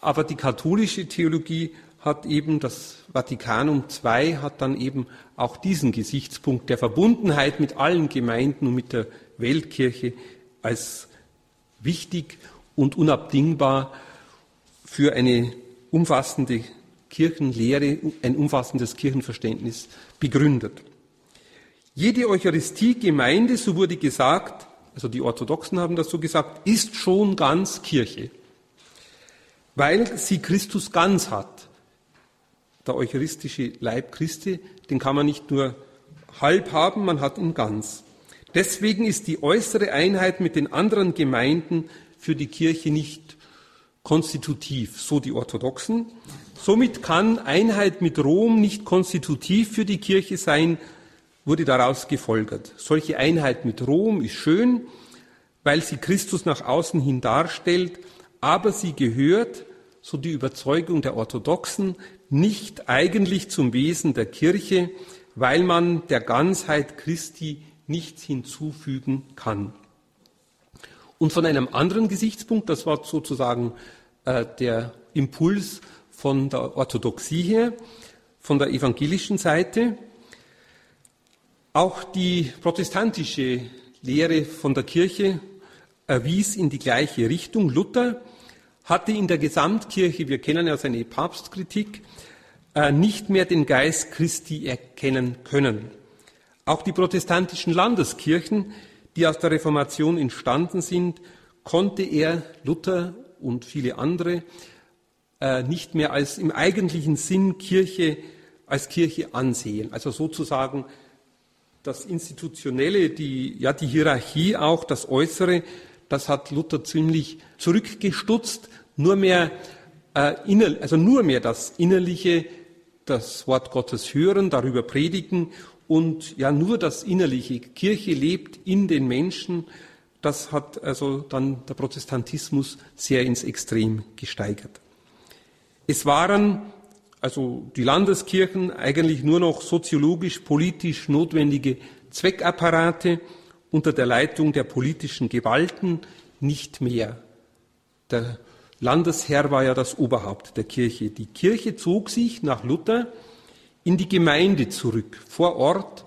[SPEAKER 2] aber die katholische Theologie hat eben, das Vatikanum II hat dann eben auch diesen Gesichtspunkt der Verbundenheit mit allen Gemeinden und mit der Weltkirche als wichtig und unabdingbar für eine umfassende Kirchenlehre, ein umfassendes Kirchenverständnis begründet. Jede Eucharistie-Gemeinde, so wurde gesagt, also die Orthodoxen haben das so gesagt, ist schon ganz Kirche, weil sie Christus ganz hat. Der eucharistische Leib Christi, den kann man nicht nur halb haben, man hat ihn ganz. Deswegen ist die äußere Einheit mit den anderen Gemeinden für die Kirche nicht konstitutiv, so die Orthodoxen. Somit kann Einheit mit Rom nicht konstitutiv für die Kirche sein, wurde daraus gefolgert. Solche Einheit mit Rom ist schön, weil sie Christus nach außen hin darstellt, aber sie gehört, so die Überzeugung der Orthodoxen, nicht eigentlich zum Wesen der Kirche, weil man der Ganzheit Christi nichts hinzufügen kann. Und von einem anderen Gesichtspunkt, das war sozusagen äh, der Impuls von der Orthodoxie her, von der evangelischen Seite, auch die protestantische Lehre von der Kirche erwies in die gleiche Richtung. Luther hatte in der Gesamtkirche, wir kennen ja seine Papstkritik, äh, nicht mehr den Geist Christi erkennen können. Auch die protestantischen Landeskirchen, die aus der Reformation entstanden sind, konnte er, Luther und viele andere, äh, nicht mehr als im eigentlichen Sinn Kirche als Kirche ansehen. Also sozusagen das Institutionelle, die, ja, die Hierarchie auch, das Äußere, das hat Luther ziemlich zurückgestutzt. Nur mehr, äh, inner, also nur mehr das Innerliche, das Wort Gottes hören, darüber predigen und ja, nur das Innerliche. Kirche lebt in den Menschen. Das hat also dann der Protestantismus sehr ins Extrem gesteigert. Es waren also die Landeskirchen eigentlich nur noch soziologisch, politisch notwendige Zweckapparate unter der Leitung der politischen Gewalten, nicht mehr. Der Landesherr war ja das Oberhaupt der Kirche. Die Kirche zog sich nach Luther in die Gemeinde zurück, vor Ort.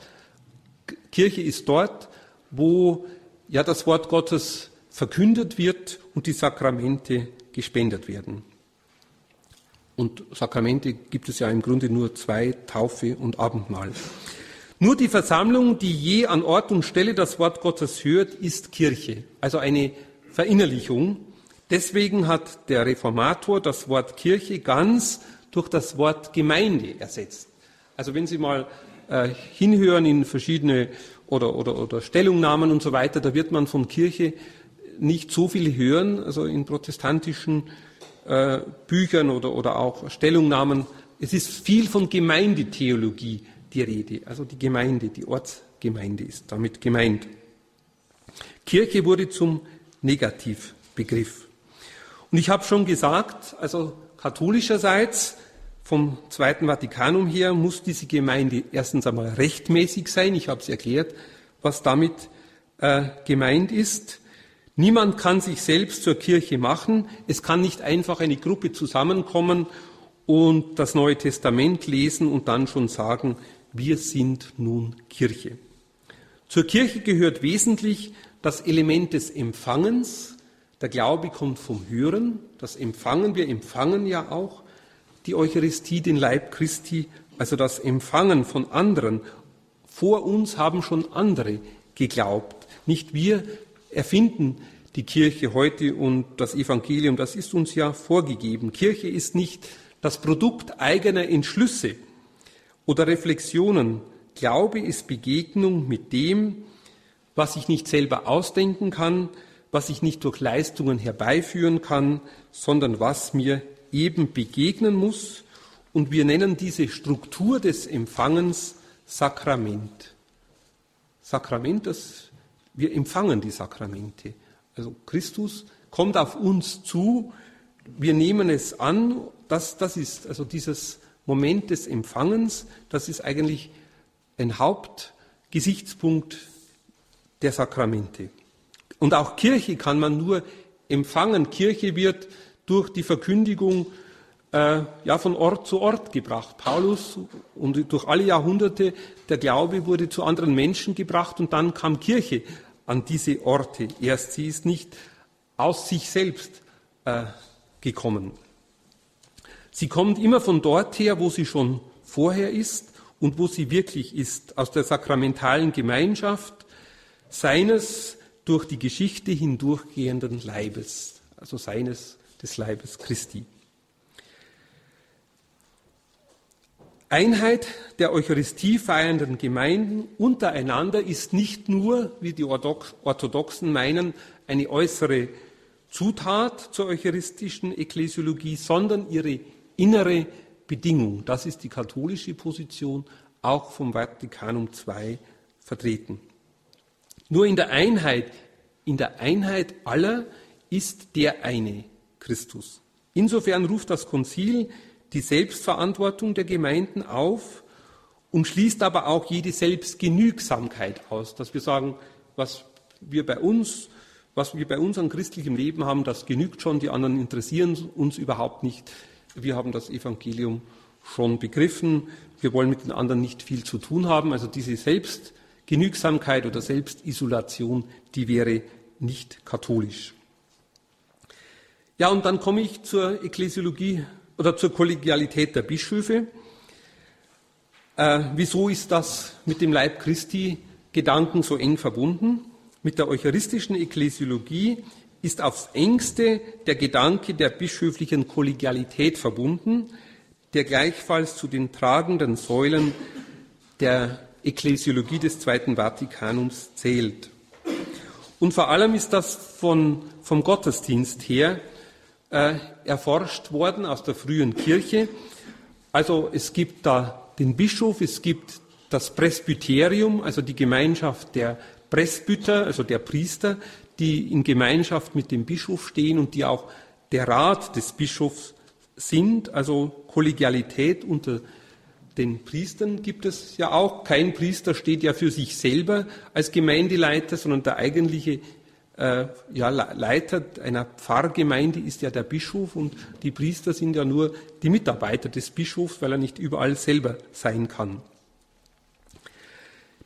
[SPEAKER 2] Kirche ist dort, wo ja das Wort Gottes verkündet wird und die Sakramente gespendet werden. Und Sakramente gibt es ja im Grunde nur zwei, Taufe und Abendmahl. Nur die Versammlung, die je an Ort und Stelle das Wort Gottes hört, ist Kirche, also eine Verinnerlichung. Deswegen hat der Reformator das Wort Kirche ganz durch das Wort Gemeinde ersetzt. Also wenn Sie mal äh, hinhören in verschiedene oder, oder, oder Stellungnahmen und so weiter, da wird man von Kirche nicht so viel hören, also in protestantischen äh, Büchern oder, oder auch Stellungnahmen. Es ist viel von Gemeindetheologie die Rede. Also die Gemeinde, die Ortsgemeinde ist damit gemeint. Kirche wurde zum Negativbegriff. Und ich habe schon gesagt, also katholischerseits vom Zweiten Vatikanum her muss diese Gemeinde erstens einmal rechtmäßig sein. Ich habe es erklärt, was damit äh, gemeint ist. Niemand kann sich selbst zur Kirche machen. Es kann nicht einfach eine Gruppe zusammenkommen und das Neue Testament lesen und dann schon sagen, wir sind nun Kirche. Zur Kirche gehört wesentlich das Element des Empfangens. Der Glaube kommt vom Hören, das Empfangen. Wir empfangen ja auch die Eucharistie, den Leib Christi, also das Empfangen von anderen. Vor uns haben schon andere geglaubt. Nicht wir erfinden die Kirche heute und das Evangelium, das ist uns ja vorgegeben. Kirche ist nicht das Produkt eigener Entschlüsse oder Reflexionen. Glaube ist Begegnung mit dem, was ich nicht selber ausdenken kann, was ich nicht durch Leistungen herbeiführen kann, sondern was mir eben begegnen muss. Und wir nennen diese Struktur des Empfangens Sakrament. Sakrament, das wir empfangen die Sakramente. Also Christus kommt auf uns zu, wir nehmen es an, das, das ist also dieses Moment des Empfangens, das ist eigentlich ein Hauptgesichtspunkt der Sakramente. Und auch Kirche kann man nur empfangen. Kirche wird durch die Verkündigung äh, ja, von Ort zu Ort gebracht. Paulus und durch alle Jahrhunderte der Glaube wurde zu anderen Menschen gebracht und dann kam Kirche an diese Orte. Erst sie ist nicht aus sich selbst äh, gekommen. Sie kommt immer von dort her, wo sie schon vorher ist und wo sie wirklich ist, aus der sakramentalen Gemeinschaft seines durch die Geschichte hindurchgehenden Leibes, also seines des Leibes Christi. Einheit der Eucharistie feiernden Gemeinden untereinander ist nicht nur, wie die Orthodoxen meinen, eine äußere Zutat zur eucharistischen Ekklesiologie, sondern ihre innere Bedingung. Das ist die katholische Position, auch vom Vatikanum II vertreten. Nur in der Einheit, in der Einheit aller ist der eine Christus. Insofern ruft das Konzil die Selbstverantwortung der Gemeinden auf und schließt aber auch jede Selbstgenügsamkeit aus, dass wir sagen, was wir bei uns, was wir bei uns an christlichem Leben haben, das genügt schon, die anderen interessieren uns überhaupt nicht. Wir haben das Evangelium schon begriffen, wir wollen mit den anderen nicht viel zu tun haben. Also diese Selbstgenügsamkeit oder Selbstisolation, die wäre nicht katholisch. Ja, und dann komme ich zur Ekklesiologie oder zur Kollegialität der Bischöfe. Äh, wieso ist das mit dem Leib Christi Gedanken so eng verbunden? Mit der eucharistischen Ekklesiologie ist aufs engste der Gedanke der bischöflichen Kollegialität verbunden, der gleichfalls zu den tragenden Säulen der Ekklesiologie des Zweiten Vatikanums zählt. Und vor allem ist das von, vom Gottesdienst her äh, erforscht worden aus der frühen Kirche. Also es gibt da den Bischof, es gibt das Presbyterium, also die Gemeinschaft der Presbyter, also der Priester, die in Gemeinschaft mit dem Bischof stehen und die auch der Rat des Bischofs sind, also Kollegialität unter den Priestern gibt es ja auch. Kein Priester steht ja für sich selber als Gemeindeleiter, sondern der eigentliche äh, ja, Leiter einer Pfarrgemeinde ist ja der Bischof und die Priester sind ja nur die Mitarbeiter des Bischofs, weil er nicht überall selber sein kann.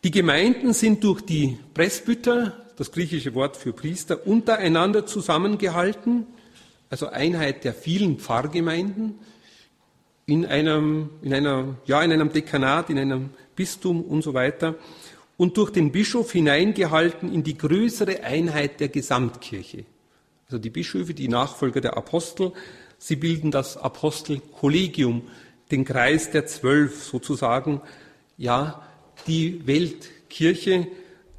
[SPEAKER 2] Die Gemeinden sind durch die Presbyter, das griechische Wort für Priester, untereinander zusammengehalten, also Einheit der vielen Pfarrgemeinden in einem, in einer, ja, in einem Dekanat, in einem Bistum und so weiter und durch den Bischof hineingehalten in die größere Einheit der Gesamtkirche. Also die Bischöfe, die Nachfolger der Apostel, sie bilden das Apostelkollegium, den Kreis der Zwölf sozusagen, ja, die Weltkirche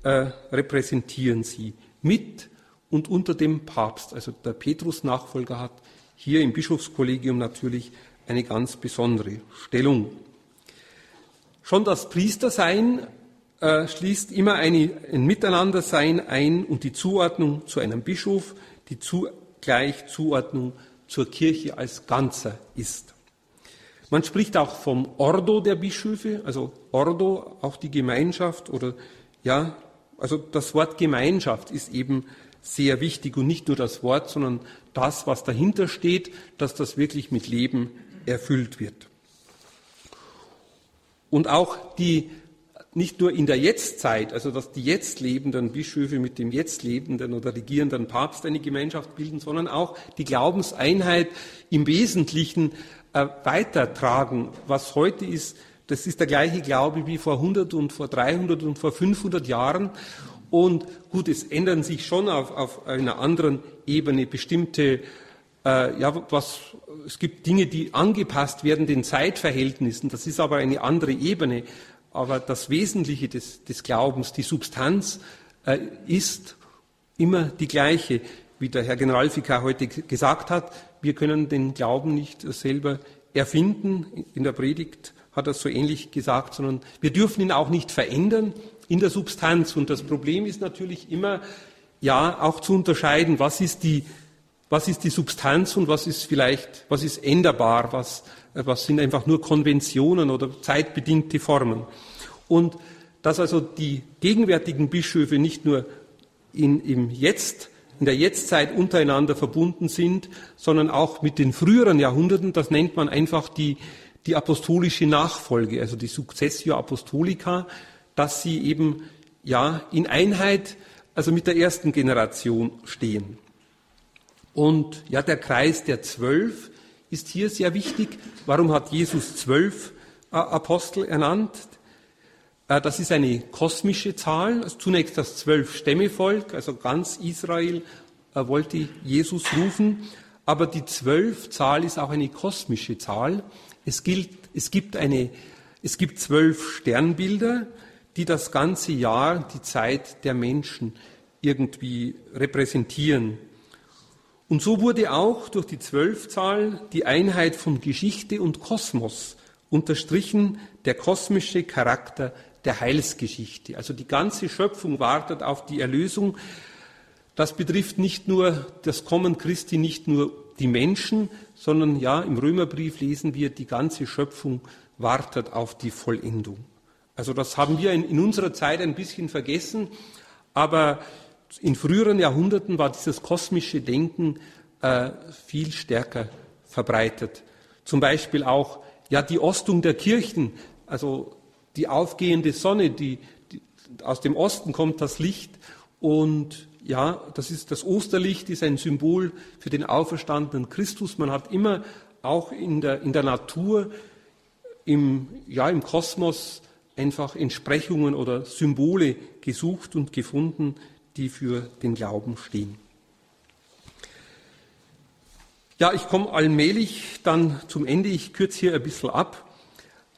[SPEAKER 2] äh, repräsentieren sie mit und unter dem Papst. Also der Petrus-Nachfolger hat hier im Bischofskollegium natürlich eine ganz besondere Stellung. Schon das Priestersein äh, schließt immer eine, ein Miteinandersein ein und die Zuordnung zu einem Bischof, die zugleich Zuordnung zur Kirche als Ganzer ist. Man spricht auch vom Ordo der Bischöfe, also Ordo, auch die Gemeinschaft oder ja, also das Wort Gemeinschaft ist eben sehr wichtig und nicht nur das Wort, sondern das, was dahinter steht, dass das wirklich mit Leben erfüllt wird. Und auch die, nicht nur in der Jetztzeit, also dass die jetzt lebenden Bischöfe mit dem jetzt lebenden oder regierenden Papst eine Gemeinschaft bilden, sondern auch die Glaubenseinheit im Wesentlichen äh, weitertragen. Was heute ist, das ist der gleiche Glaube wie vor 100 und vor 300 und vor 500 Jahren. Und gut, es ändern sich schon auf, auf einer anderen Ebene bestimmte äh, ja, was, es gibt Dinge, die angepasst werden den Zeitverhältnissen. Das ist aber eine andere Ebene. Aber das Wesentliche des, des Glaubens, die Substanz, äh, ist immer die gleiche. Wie der Herr Generalvikar heute gesagt hat, wir können den Glauben nicht selber erfinden. In der Predigt hat er so ähnlich gesagt, sondern wir dürfen ihn auch nicht verändern in der Substanz. Und das Problem ist natürlich immer, ja, auch zu unterscheiden, was ist die was ist die Substanz und was ist vielleicht, was ist änderbar, was, was sind einfach nur Konventionen oder zeitbedingte Formen. Und dass also die gegenwärtigen Bischöfe nicht nur in, im Jetzt, in der Jetztzeit untereinander verbunden sind, sondern auch mit den früheren Jahrhunderten, das nennt man einfach die, die apostolische Nachfolge, also die Successio Apostolica, dass sie eben ja in Einheit, also mit der ersten Generation stehen. Und ja, der Kreis der Zwölf ist hier sehr wichtig. Warum hat Jesus zwölf äh, Apostel ernannt? Äh, das ist eine kosmische Zahl. Also zunächst das Zwölf-Stämmevolk, also ganz Israel äh, wollte Jesus rufen. Aber die Zwölf-Zahl ist auch eine kosmische Zahl. Es, gilt, es, gibt eine, es gibt zwölf Sternbilder, die das ganze Jahr die Zeit der Menschen irgendwie repräsentieren. Und so wurde auch durch die Zwölfzahl die Einheit von Geschichte und Kosmos unterstrichen, der kosmische Charakter der Heilsgeschichte. Also die ganze Schöpfung wartet auf die Erlösung. Das betrifft nicht nur das Kommen Christi, nicht nur die Menschen, sondern ja, im Römerbrief lesen wir, die ganze Schöpfung wartet auf die Vollendung. Also das haben wir in, in unserer Zeit ein bisschen vergessen, aber in früheren Jahrhunderten war dieses kosmische Denken äh, viel stärker verbreitet. Zum Beispiel auch ja die Ostung der Kirchen, also die aufgehende Sonne, die, die aus dem Osten kommt das Licht und ja, das ist das Osterlicht ist ein Symbol für den auferstandenen Christus. Man hat immer auch in der, in der Natur im, ja, im Kosmos einfach Entsprechungen oder Symbole gesucht und gefunden, die für den Glauben stehen. Ja, ich komme allmählich dann zum Ende. Ich kürze hier ein bisschen ab.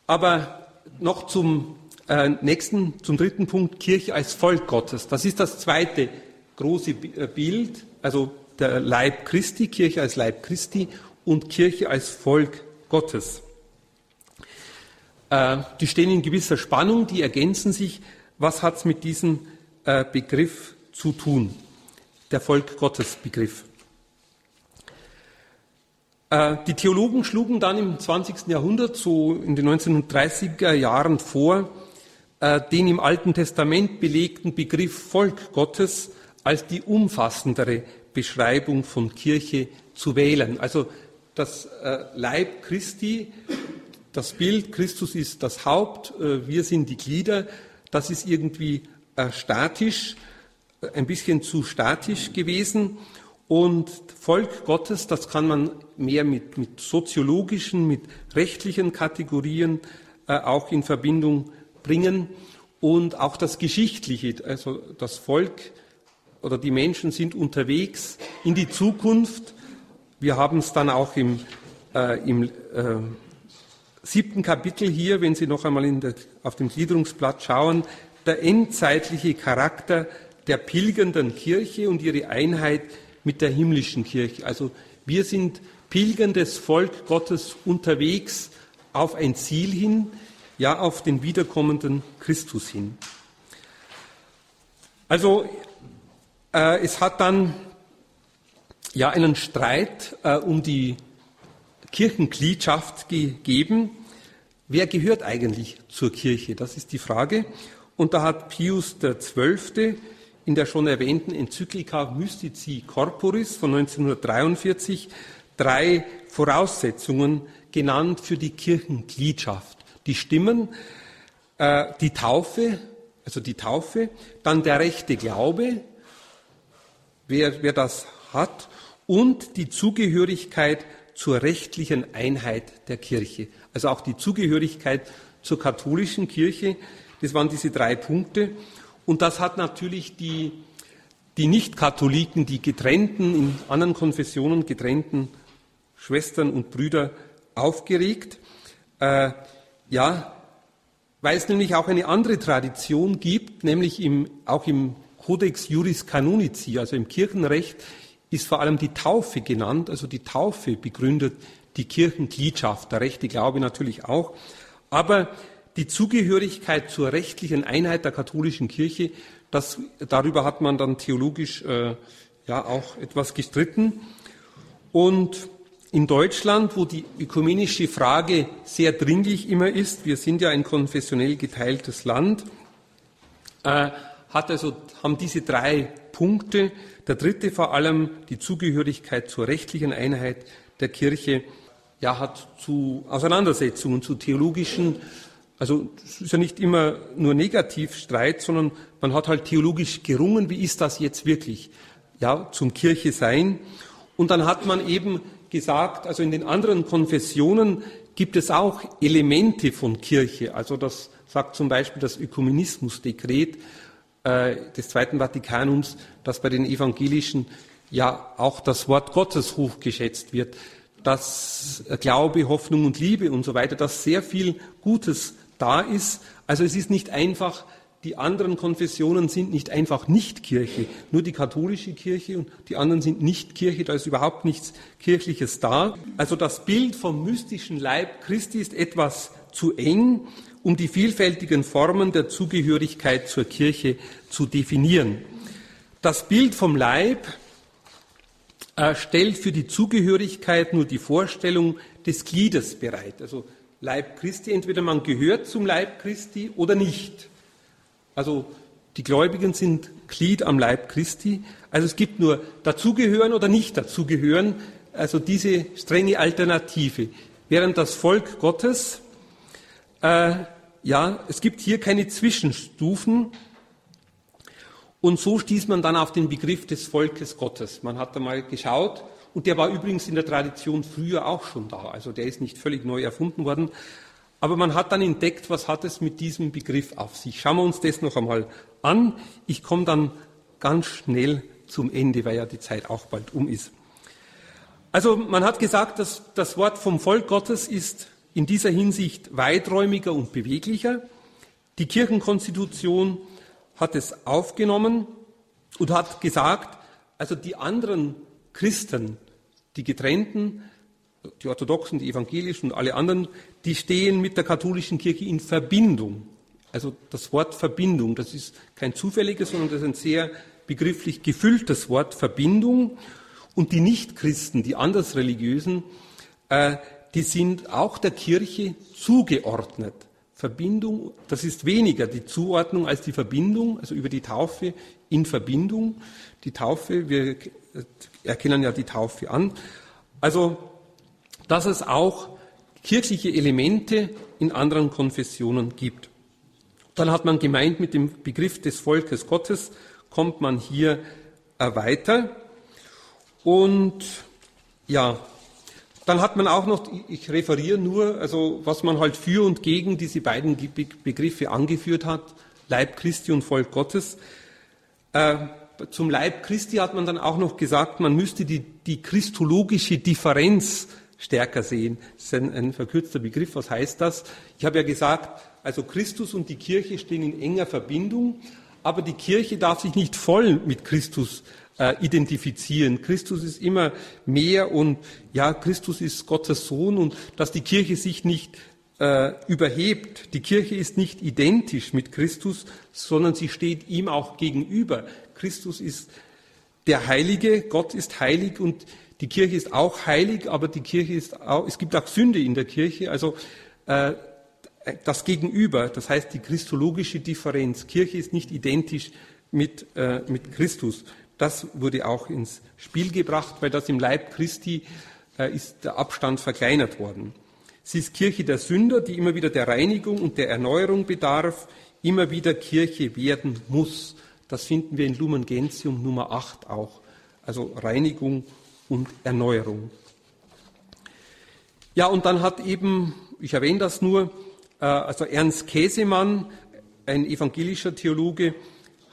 [SPEAKER 2] Aber noch zum äh, nächsten, zum dritten Punkt, Kirche als Volk Gottes. Das ist das zweite große äh, Bild, also der Leib Christi, Kirche als Leib Christi und Kirche als Volk Gottes. Äh, die stehen in gewisser Spannung, die ergänzen sich. Was hat es mit diesem äh, Begriff zu tun? Der Volk Gottes Begriff. Äh, die Theologen schlugen dann im 20. Jahrhundert, so in den 1930er Jahren vor, den im Alten Testament belegten Begriff Volk Gottes als die umfassendere Beschreibung von Kirche zu wählen. Also das Leib Christi das Bild, Christus ist das Haupt, äh, wir sind die Glieder, das ist irgendwie äh, statisch, äh, ein bisschen zu statisch gewesen. Und Volk Gottes, das kann man mehr mit, mit soziologischen, mit rechtlichen Kategorien auch in Verbindung bringen. Und auch das Geschichtliche, also das Volk oder die Menschen sind unterwegs in die Zukunft. Wir haben es dann auch im, äh, im äh, siebten Kapitel hier, wenn Sie noch einmal der, auf dem Gliederungsblatt schauen, der endzeitliche Charakter der pilgernden Kirche und ihre Einheit mit der himmlischen Kirche. Also wir sind pilgerndes Volk Gottes unterwegs auf ein Ziel hin, ja auf den wiederkommenden Christus hin. Also äh, es hat dann ja einen Streit äh, um die Kirchengliedschaft gegeben. Wer gehört eigentlich zur Kirche? Das ist die Frage. Und da hat Pius XII. In der schon erwähnten Enzyklika Mystici Corporis von 1943 drei Voraussetzungen genannt für die Kirchengliedschaft. Die stimmen, äh, die Taufe, also die Taufe, dann der rechte Glaube, wer, wer das hat, und die Zugehörigkeit zur rechtlichen Einheit der Kirche. Also auch die Zugehörigkeit zur katholischen Kirche. Das waren diese drei Punkte. Und das hat natürlich die, die Nicht-Katholiken, die getrennten, in anderen Konfessionen getrennten Schwestern und Brüder aufgeregt. Äh, ja, weil es nämlich auch eine andere Tradition gibt, nämlich im, auch im Codex Juris Canonici, also im Kirchenrecht, ist vor allem die Taufe genannt. Also die Taufe begründet die Kirchengliedschaft, der rechte Glaube natürlich auch. Aber die Zugehörigkeit zur rechtlichen Einheit der katholischen Kirche, das, darüber hat man dann theologisch äh, ja auch etwas gestritten. Und in Deutschland, wo die ökumenische Frage sehr dringlich immer ist, wir sind ja ein konfessionell geteiltes Land, äh, hat also, haben diese drei Punkte der dritte vor allem die Zugehörigkeit zur rechtlichen Einheit der Kirche, ja, hat zu Auseinandersetzungen, zu theologischen, also es ist ja nicht immer nur Negativstreit, sondern man hat halt theologisch gerungen, wie ist das jetzt wirklich, ja, zum Kirche sein. Und dann hat man eben gesagt, also in den anderen Konfessionen gibt es auch Elemente von Kirche. Also das sagt zum Beispiel das Ökumenismusdekret, äh, des Zweiten Vatikanums, dass bei den Evangelischen ja auch das Wort Gottes hochgeschätzt wird, dass Glaube, Hoffnung und Liebe und so weiter, dass sehr viel Gutes da ist. Also es ist nicht einfach, die anderen Konfessionen sind nicht einfach nicht Kirche. Nur die katholische Kirche und die anderen sind nicht Kirche, da ist überhaupt nichts Kirchliches da. Also das Bild vom mystischen Leib Christi ist etwas zu eng um die vielfältigen Formen der Zugehörigkeit zur Kirche zu definieren. Das Bild vom Leib äh, stellt für die Zugehörigkeit nur die Vorstellung des Gliedes bereit. Also Leib Christi, entweder man gehört zum Leib Christi oder nicht. Also die Gläubigen sind Glied am Leib Christi. Also es gibt nur dazugehören oder nicht dazugehören. Also diese strenge Alternative. Während das Volk Gottes äh, ja, es gibt hier keine Zwischenstufen. Und so stieß man dann auf den Begriff des Volkes Gottes. Man hat da mal geschaut, und der war übrigens in der Tradition früher auch schon da. Also der ist nicht völlig neu erfunden worden. Aber man hat dann entdeckt, was hat es mit diesem Begriff auf sich. Schauen wir uns das noch einmal an. Ich komme dann ganz schnell zum Ende, weil ja die Zeit auch bald um ist. Also man hat gesagt, dass das Wort vom Volk Gottes ist in dieser Hinsicht weiträumiger und beweglicher. Die Kirchenkonstitution hat es aufgenommen und hat gesagt, also die anderen Christen, die getrennten, die orthodoxen, die evangelischen und alle anderen, die stehen mit der katholischen Kirche in Verbindung. Also das Wort Verbindung, das ist kein zufälliges, sondern das ist ein sehr begrifflich gefülltes Wort Verbindung. Und die Nichtchristen, die andersreligiösen, äh, die sind auch der Kirche zugeordnet. Verbindung, das ist weniger die Zuordnung als die Verbindung, also über die Taufe in Verbindung. Die Taufe, wir erkennen ja die Taufe an. Also, dass es auch kirchliche Elemente in anderen Konfessionen gibt. Dann hat man gemeint, mit dem Begriff des Volkes Gottes kommt man hier weiter. Und ja, dann hat man auch noch, ich referiere nur, also was man halt für und gegen diese beiden Begriffe angeführt hat, Leib Christi und Volk Gottes. Äh, zum Leib Christi hat man dann auch noch gesagt, man müsste die, die christologische Differenz stärker sehen. Das ist ein, ein verkürzter Begriff. Was heißt das? Ich habe ja gesagt, also Christus und die Kirche stehen in enger Verbindung, aber die Kirche darf sich nicht voll mit Christus äh, identifizieren. Christus ist immer mehr und ja, Christus ist Gottes Sohn und dass die Kirche sich nicht äh, überhebt. Die Kirche ist nicht identisch mit Christus, sondern sie steht ihm auch gegenüber. Christus ist der Heilige, Gott ist heilig und die Kirche ist auch heilig, aber die Kirche ist auch, es gibt auch Sünde in der Kirche, also äh, das Gegenüber, das heißt die christologische Differenz. Kirche ist nicht identisch mit, äh, mit Christus. Das wurde auch ins Spiel gebracht, weil das im Leib Christi äh, ist der Abstand verkleinert worden. Sie ist Kirche der Sünder, die immer wieder der Reinigung und der Erneuerung bedarf, immer wieder Kirche werden muss. Das finden wir in Lumen Gentium Nummer 8 auch. Also Reinigung und Erneuerung. Ja, und dann hat eben, ich erwähne das nur, äh, also Ernst Käsemann, ein evangelischer Theologe,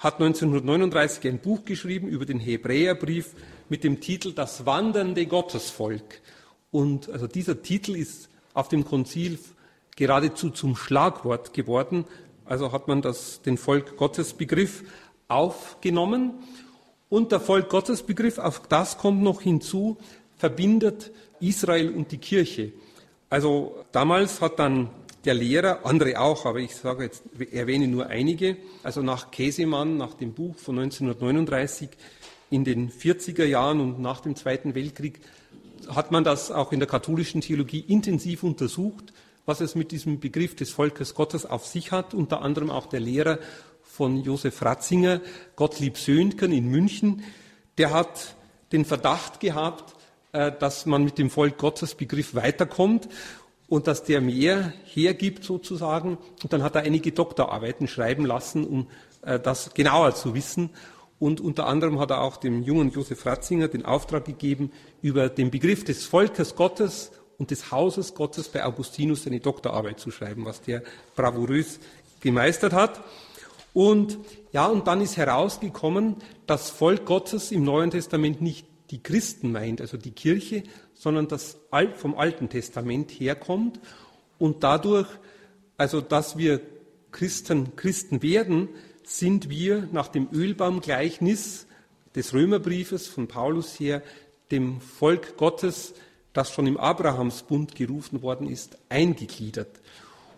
[SPEAKER 2] hat 1939 ein Buch geschrieben über den Hebräerbrief mit dem Titel Das wandernde Gottesvolk. Und also dieser Titel ist auf dem Konzil geradezu zum Schlagwort geworden. Also hat man das, den Volk Gottes Begriff aufgenommen. Und der Volk Gottes Begriff, auf das kommt noch hinzu, verbindet Israel und die Kirche. Also damals hat dann der Lehrer, andere auch, aber ich sage jetzt, erwähne nur einige, also nach Käsemann, nach dem Buch von 1939 in den 40er Jahren und nach dem Zweiten Weltkrieg hat man das auch in der katholischen Theologie intensiv untersucht, was es mit diesem Begriff des Volkes Gottes auf sich hat, unter anderem auch der Lehrer von Josef Ratzinger, Gottlieb Söhnken in München, der hat den Verdacht gehabt, äh, dass man mit dem Volk Gottes Begriff weiterkommt und dass der mehr hergibt sozusagen. Und dann hat er einige Doktorarbeiten schreiben lassen, um äh, das genauer zu wissen. Und unter anderem hat er auch dem jungen Josef Ratzinger den Auftrag gegeben, über den Begriff des Volkes Gottes und des Hauses Gottes bei Augustinus seine Doktorarbeit zu schreiben, was der bravourös gemeistert hat. Und ja, und dann ist herausgekommen, dass Volk Gottes im Neuen Testament nicht die Christen meint, also die Kirche, sondern das vom Alten Testament herkommt und dadurch, also dass wir Christen Christen werden, sind wir nach dem Ölbaumgleichnis des Römerbriefes von Paulus her dem Volk Gottes, das schon im Abrahamsbund gerufen worden ist, eingegliedert.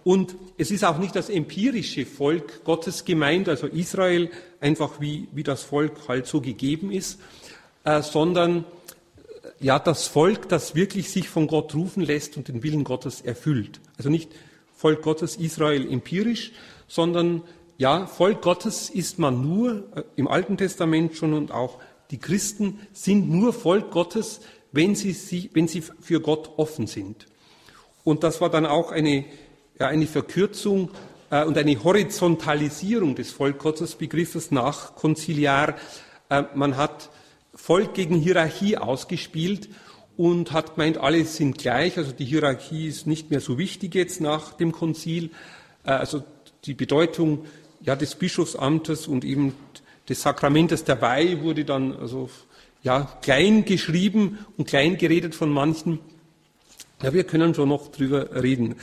[SPEAKER 2] Und es ist auch nicht das empirische Volk Gottes gemeint, also Israel, einfach wie, wie das Volk halt so gegeben ist, äh, sondern ja das Volk, das wirklich sich von Gott rufen lässt und den Willen Gottes erfüllt. Also nicht Volk Gottes Israel empirisch, sondern ja, Volk Gottes ist man nur äh, im Alten Testament schon und auch die Christen sind nur Volk Gottes, wenn sie, wenn sie für Gott offen sind. Und das war dann auch eine, ja, eine Verkürzung äh, und eine Horizontalisierung des Volk Gottes Begriffes nach Konziliar. Äh, man hat Volk gegen Hierarchie ausgespielt und hat gemeint, alle sind gleich, also die Hierarchie ist nicht mehr so wichtig jetzt nach dem Konzil. Äh, also die Bedeutung ja, des Bischofsamtes und eben des Sakramentes der Weihe wurde dann also ja, klein geschrieben und klein geredet von manchen. Ja, wir können schon noch drüber reden.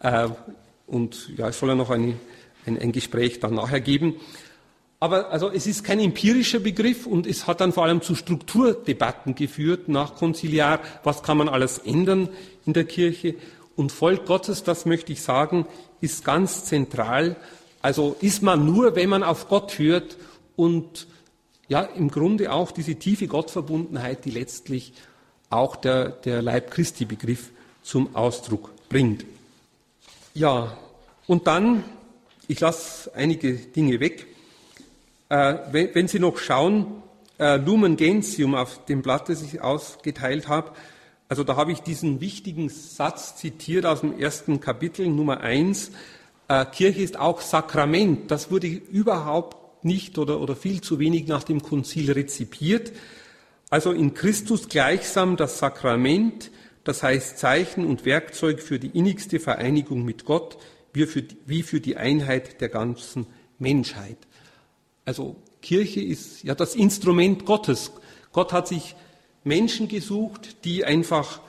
[SPEAKER 2] Äh, und ja, es soll ja noch eine, ein, ein Gespräch dann nachher geben. Aber also es ist kein empirischer Begriff und es hat dann vor allem zu Strukturdebatten geführt nach Konziliar. Was kann man alles ändern in der Kirche? Und Volk Gottes, das möchte ich sagen, ist ganz zentral. Also ist man nur, wenn man auf Gott hört und ja, im Grunde auch diese tiefe Gottverbundenheit, die letztlich auch der, der Leib Christi Begriff zum Ausdruck bringt. Ja, und dann, ich lasse einige Dinge weg. Äh, wenn, Sie noch schauen, äh, Lumen Gentium auf dem Blatt, das ich ausgeteilt habe, also da habe ich diesen wichtigen Satz zitiert aus dem ersten Kapitel, Nummer eins. Äh, Kirche ist auch Sakrament. Das wurde überhaupt nicht oder, oder viel zu wenig nach dem Konzil rezipiert. Also in Christus gleichsam das Sakrament, das heißt Zeichen und Werkzeug für die innigste Vereinigung mit Gott, wie für, wie für die Einheit der ganzen Menschheit. Also Kirche ist ja das Instrument Gottes. Gott hat sich Menschen gesucht, die einfach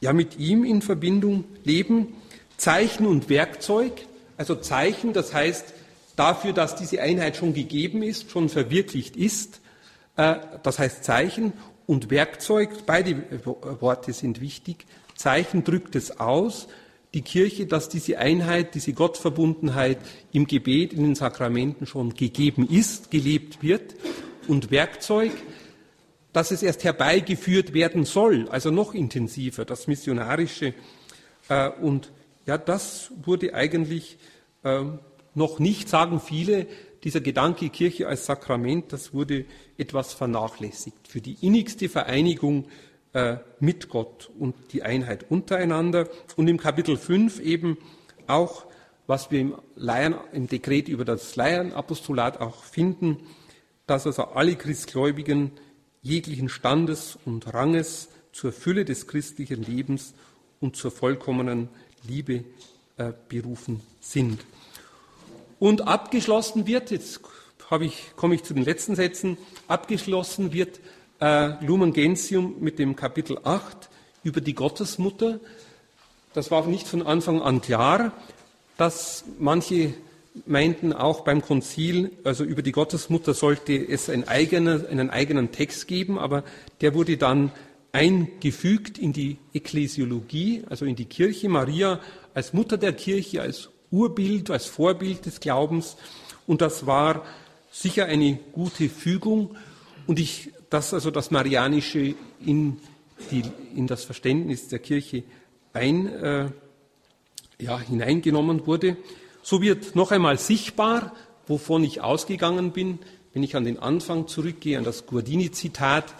[SPEAKER 2] ja mit ihm in Verbindung leben. Zeichen und Werkzeug, also Zeichen, das heißt dafür, dass diese Einheit schon gegeben ist, schon verwirklicht ist. Äh, das heißt Zeichen und Werkzeug, beide Worte sind wichtig. Zeichen drückt es aus, die Kirche, dass diese Einheit, diese Gottverbundenheit im Gebet, in den Sakramenten schon gegeben ist, gelebt wird. Und Werkzeug, dass es erst herbeigeführt werden soll, also noch intensiver, das Missionarische. Äh, und ja, das wurde eigentlich äh, noch nicht, sagen viele, dieser Gedanke Kirche als Sakrament, das wurde etwas vernachlässigt. Für die innigste Vereinigung äh, mit Gott und die Einheit untereinander. Und im Kapitel 5 eben auch, was wir im, Laien, im Dekret über das Laienapostolat auch finden, dass also alle Christgläubigen jeglichen Standes und Ranges zur Fülle des christlichen Lebens und zur vollkommenen Liebe äh, berufen sind. Und abgeschlossen wird, jetzt ich, komme ich zu den letzten Sätzen, abgeschlossen wird äh, Lumen Gentium mit dem Kapitel 8 über die Gottesmutter. Das war nicht von Anfang an klar, dass manche meinten auch beim Konzil, also über die Gottesmutter sollte es ein eigener, einen eigenen Text geben, aber der wurde dann eingefügt in die Ekklesiologie, also in die Kirche. Maria als Mutter der Kirche, als Urbild, als Vorbild des Glaubens. Und das war sicher eine gute Fügung. Und ich, dass also das Marianische in, die, in das Verständnis der Kirche ein, äh, ja, hineingenommen wurde. So wird noch einmal sichtbar, wovon ich ausgegangen bin, wenn ich an den Anfang zurückgehe, an das Guardini-Zitat,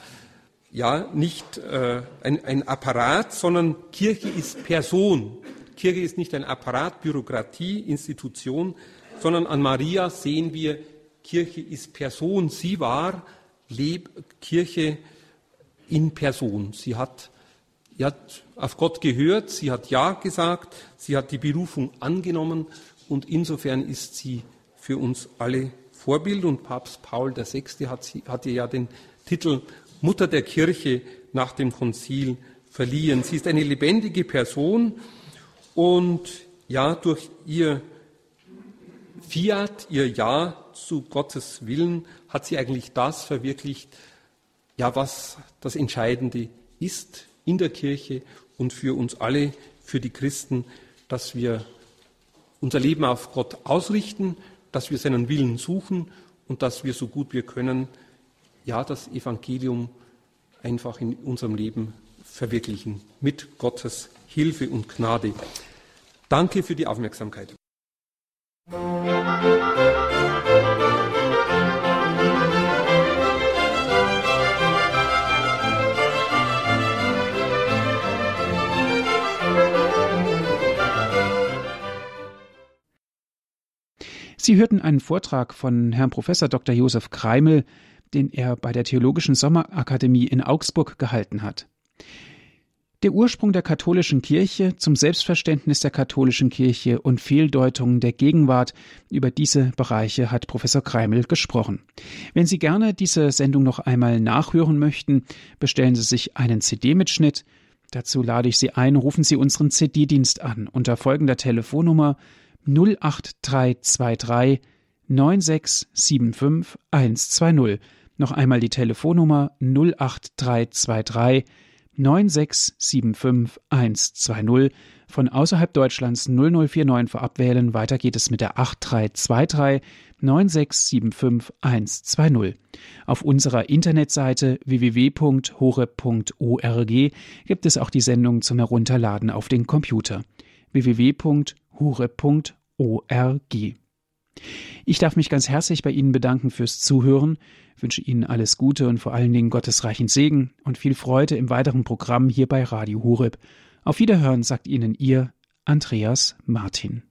[SPEAKER 2] ja, nicht äh, ein, ein Apparat, sondern Kirche ist Person. Kirche ist nicht ein Apparat, Bürokratie, Institution, sondern an Maria sehen wir, Kirche ist Person. Sie war Leb Kirche in Person. Sie hat, sie hat auf Gott gehört, sie hat Ja gesagt, sie hat die Berufung angenommen und insofern ist sie für uns alle Vorbild. Und Papst Paul VI. Hat sie, hatte ja den Titel Mutter der Kirche nach dem Konzil verliehen. Sie ist eine lebendige Person und ja, durch ihr Fiat, ihr Ja zu Gottes Willen, hat sie eigentlich das verwirklicht, ja, was das Entscheidende ist in der Kirche und für uns alle, für die Christen, dass wir unser Leben auf Gott ausrichten, dass wir seinen Willen suchen und dass wir so gut wir können, ja, das Evangelium einfach in unserem Leben verwirklichen mit Gottes Hilfe und Gnade. Danke für die Aufmerksamkeit.
[SPEAKER 1] Sie hörten einen Vortrag von Herrn Professor Dr. Josef Kreimel, den er bei der Theologischen Sommerakademie in Augsburg gehalten hat. Der Ursprung der katholischen Kirche zum Selbstverständnis der katholischen Kirche und Fehldeutungen der Gegenwart, über diese Bereiche hat Professor Kreimel gesprochen. Wenn Sie gerne diese Sendung noch einmal nachhören möchten, bestellen Sie sich einen CD-Mitschnitt. Dazu lade ich Sie ein, rufen Sie unseren CD-Dienst an unter folgender Telefonnummer 08323 9675 120. Noch einmal die Telefonnummer 08323 9675120 von außerhalb Deutschlands 0049 für abwählen. Weiter geht es mit der 8323 9675120. Auf unserer Internetseite www.hore.org gibt es auch die Sendung zum Herunterladen auf den Computer www.hure.org. Ich darf mich ganz herzlich bei Ihnen bedanken fürs Zuhören, wünsche Ihnen alles Gute und vor allen Dingen gottesreichen Segen und viel Freude im weiteren Programm hier bei Radio Hureb. Auf Wiederhören sagt Ihnen Ihr Andreas Martin.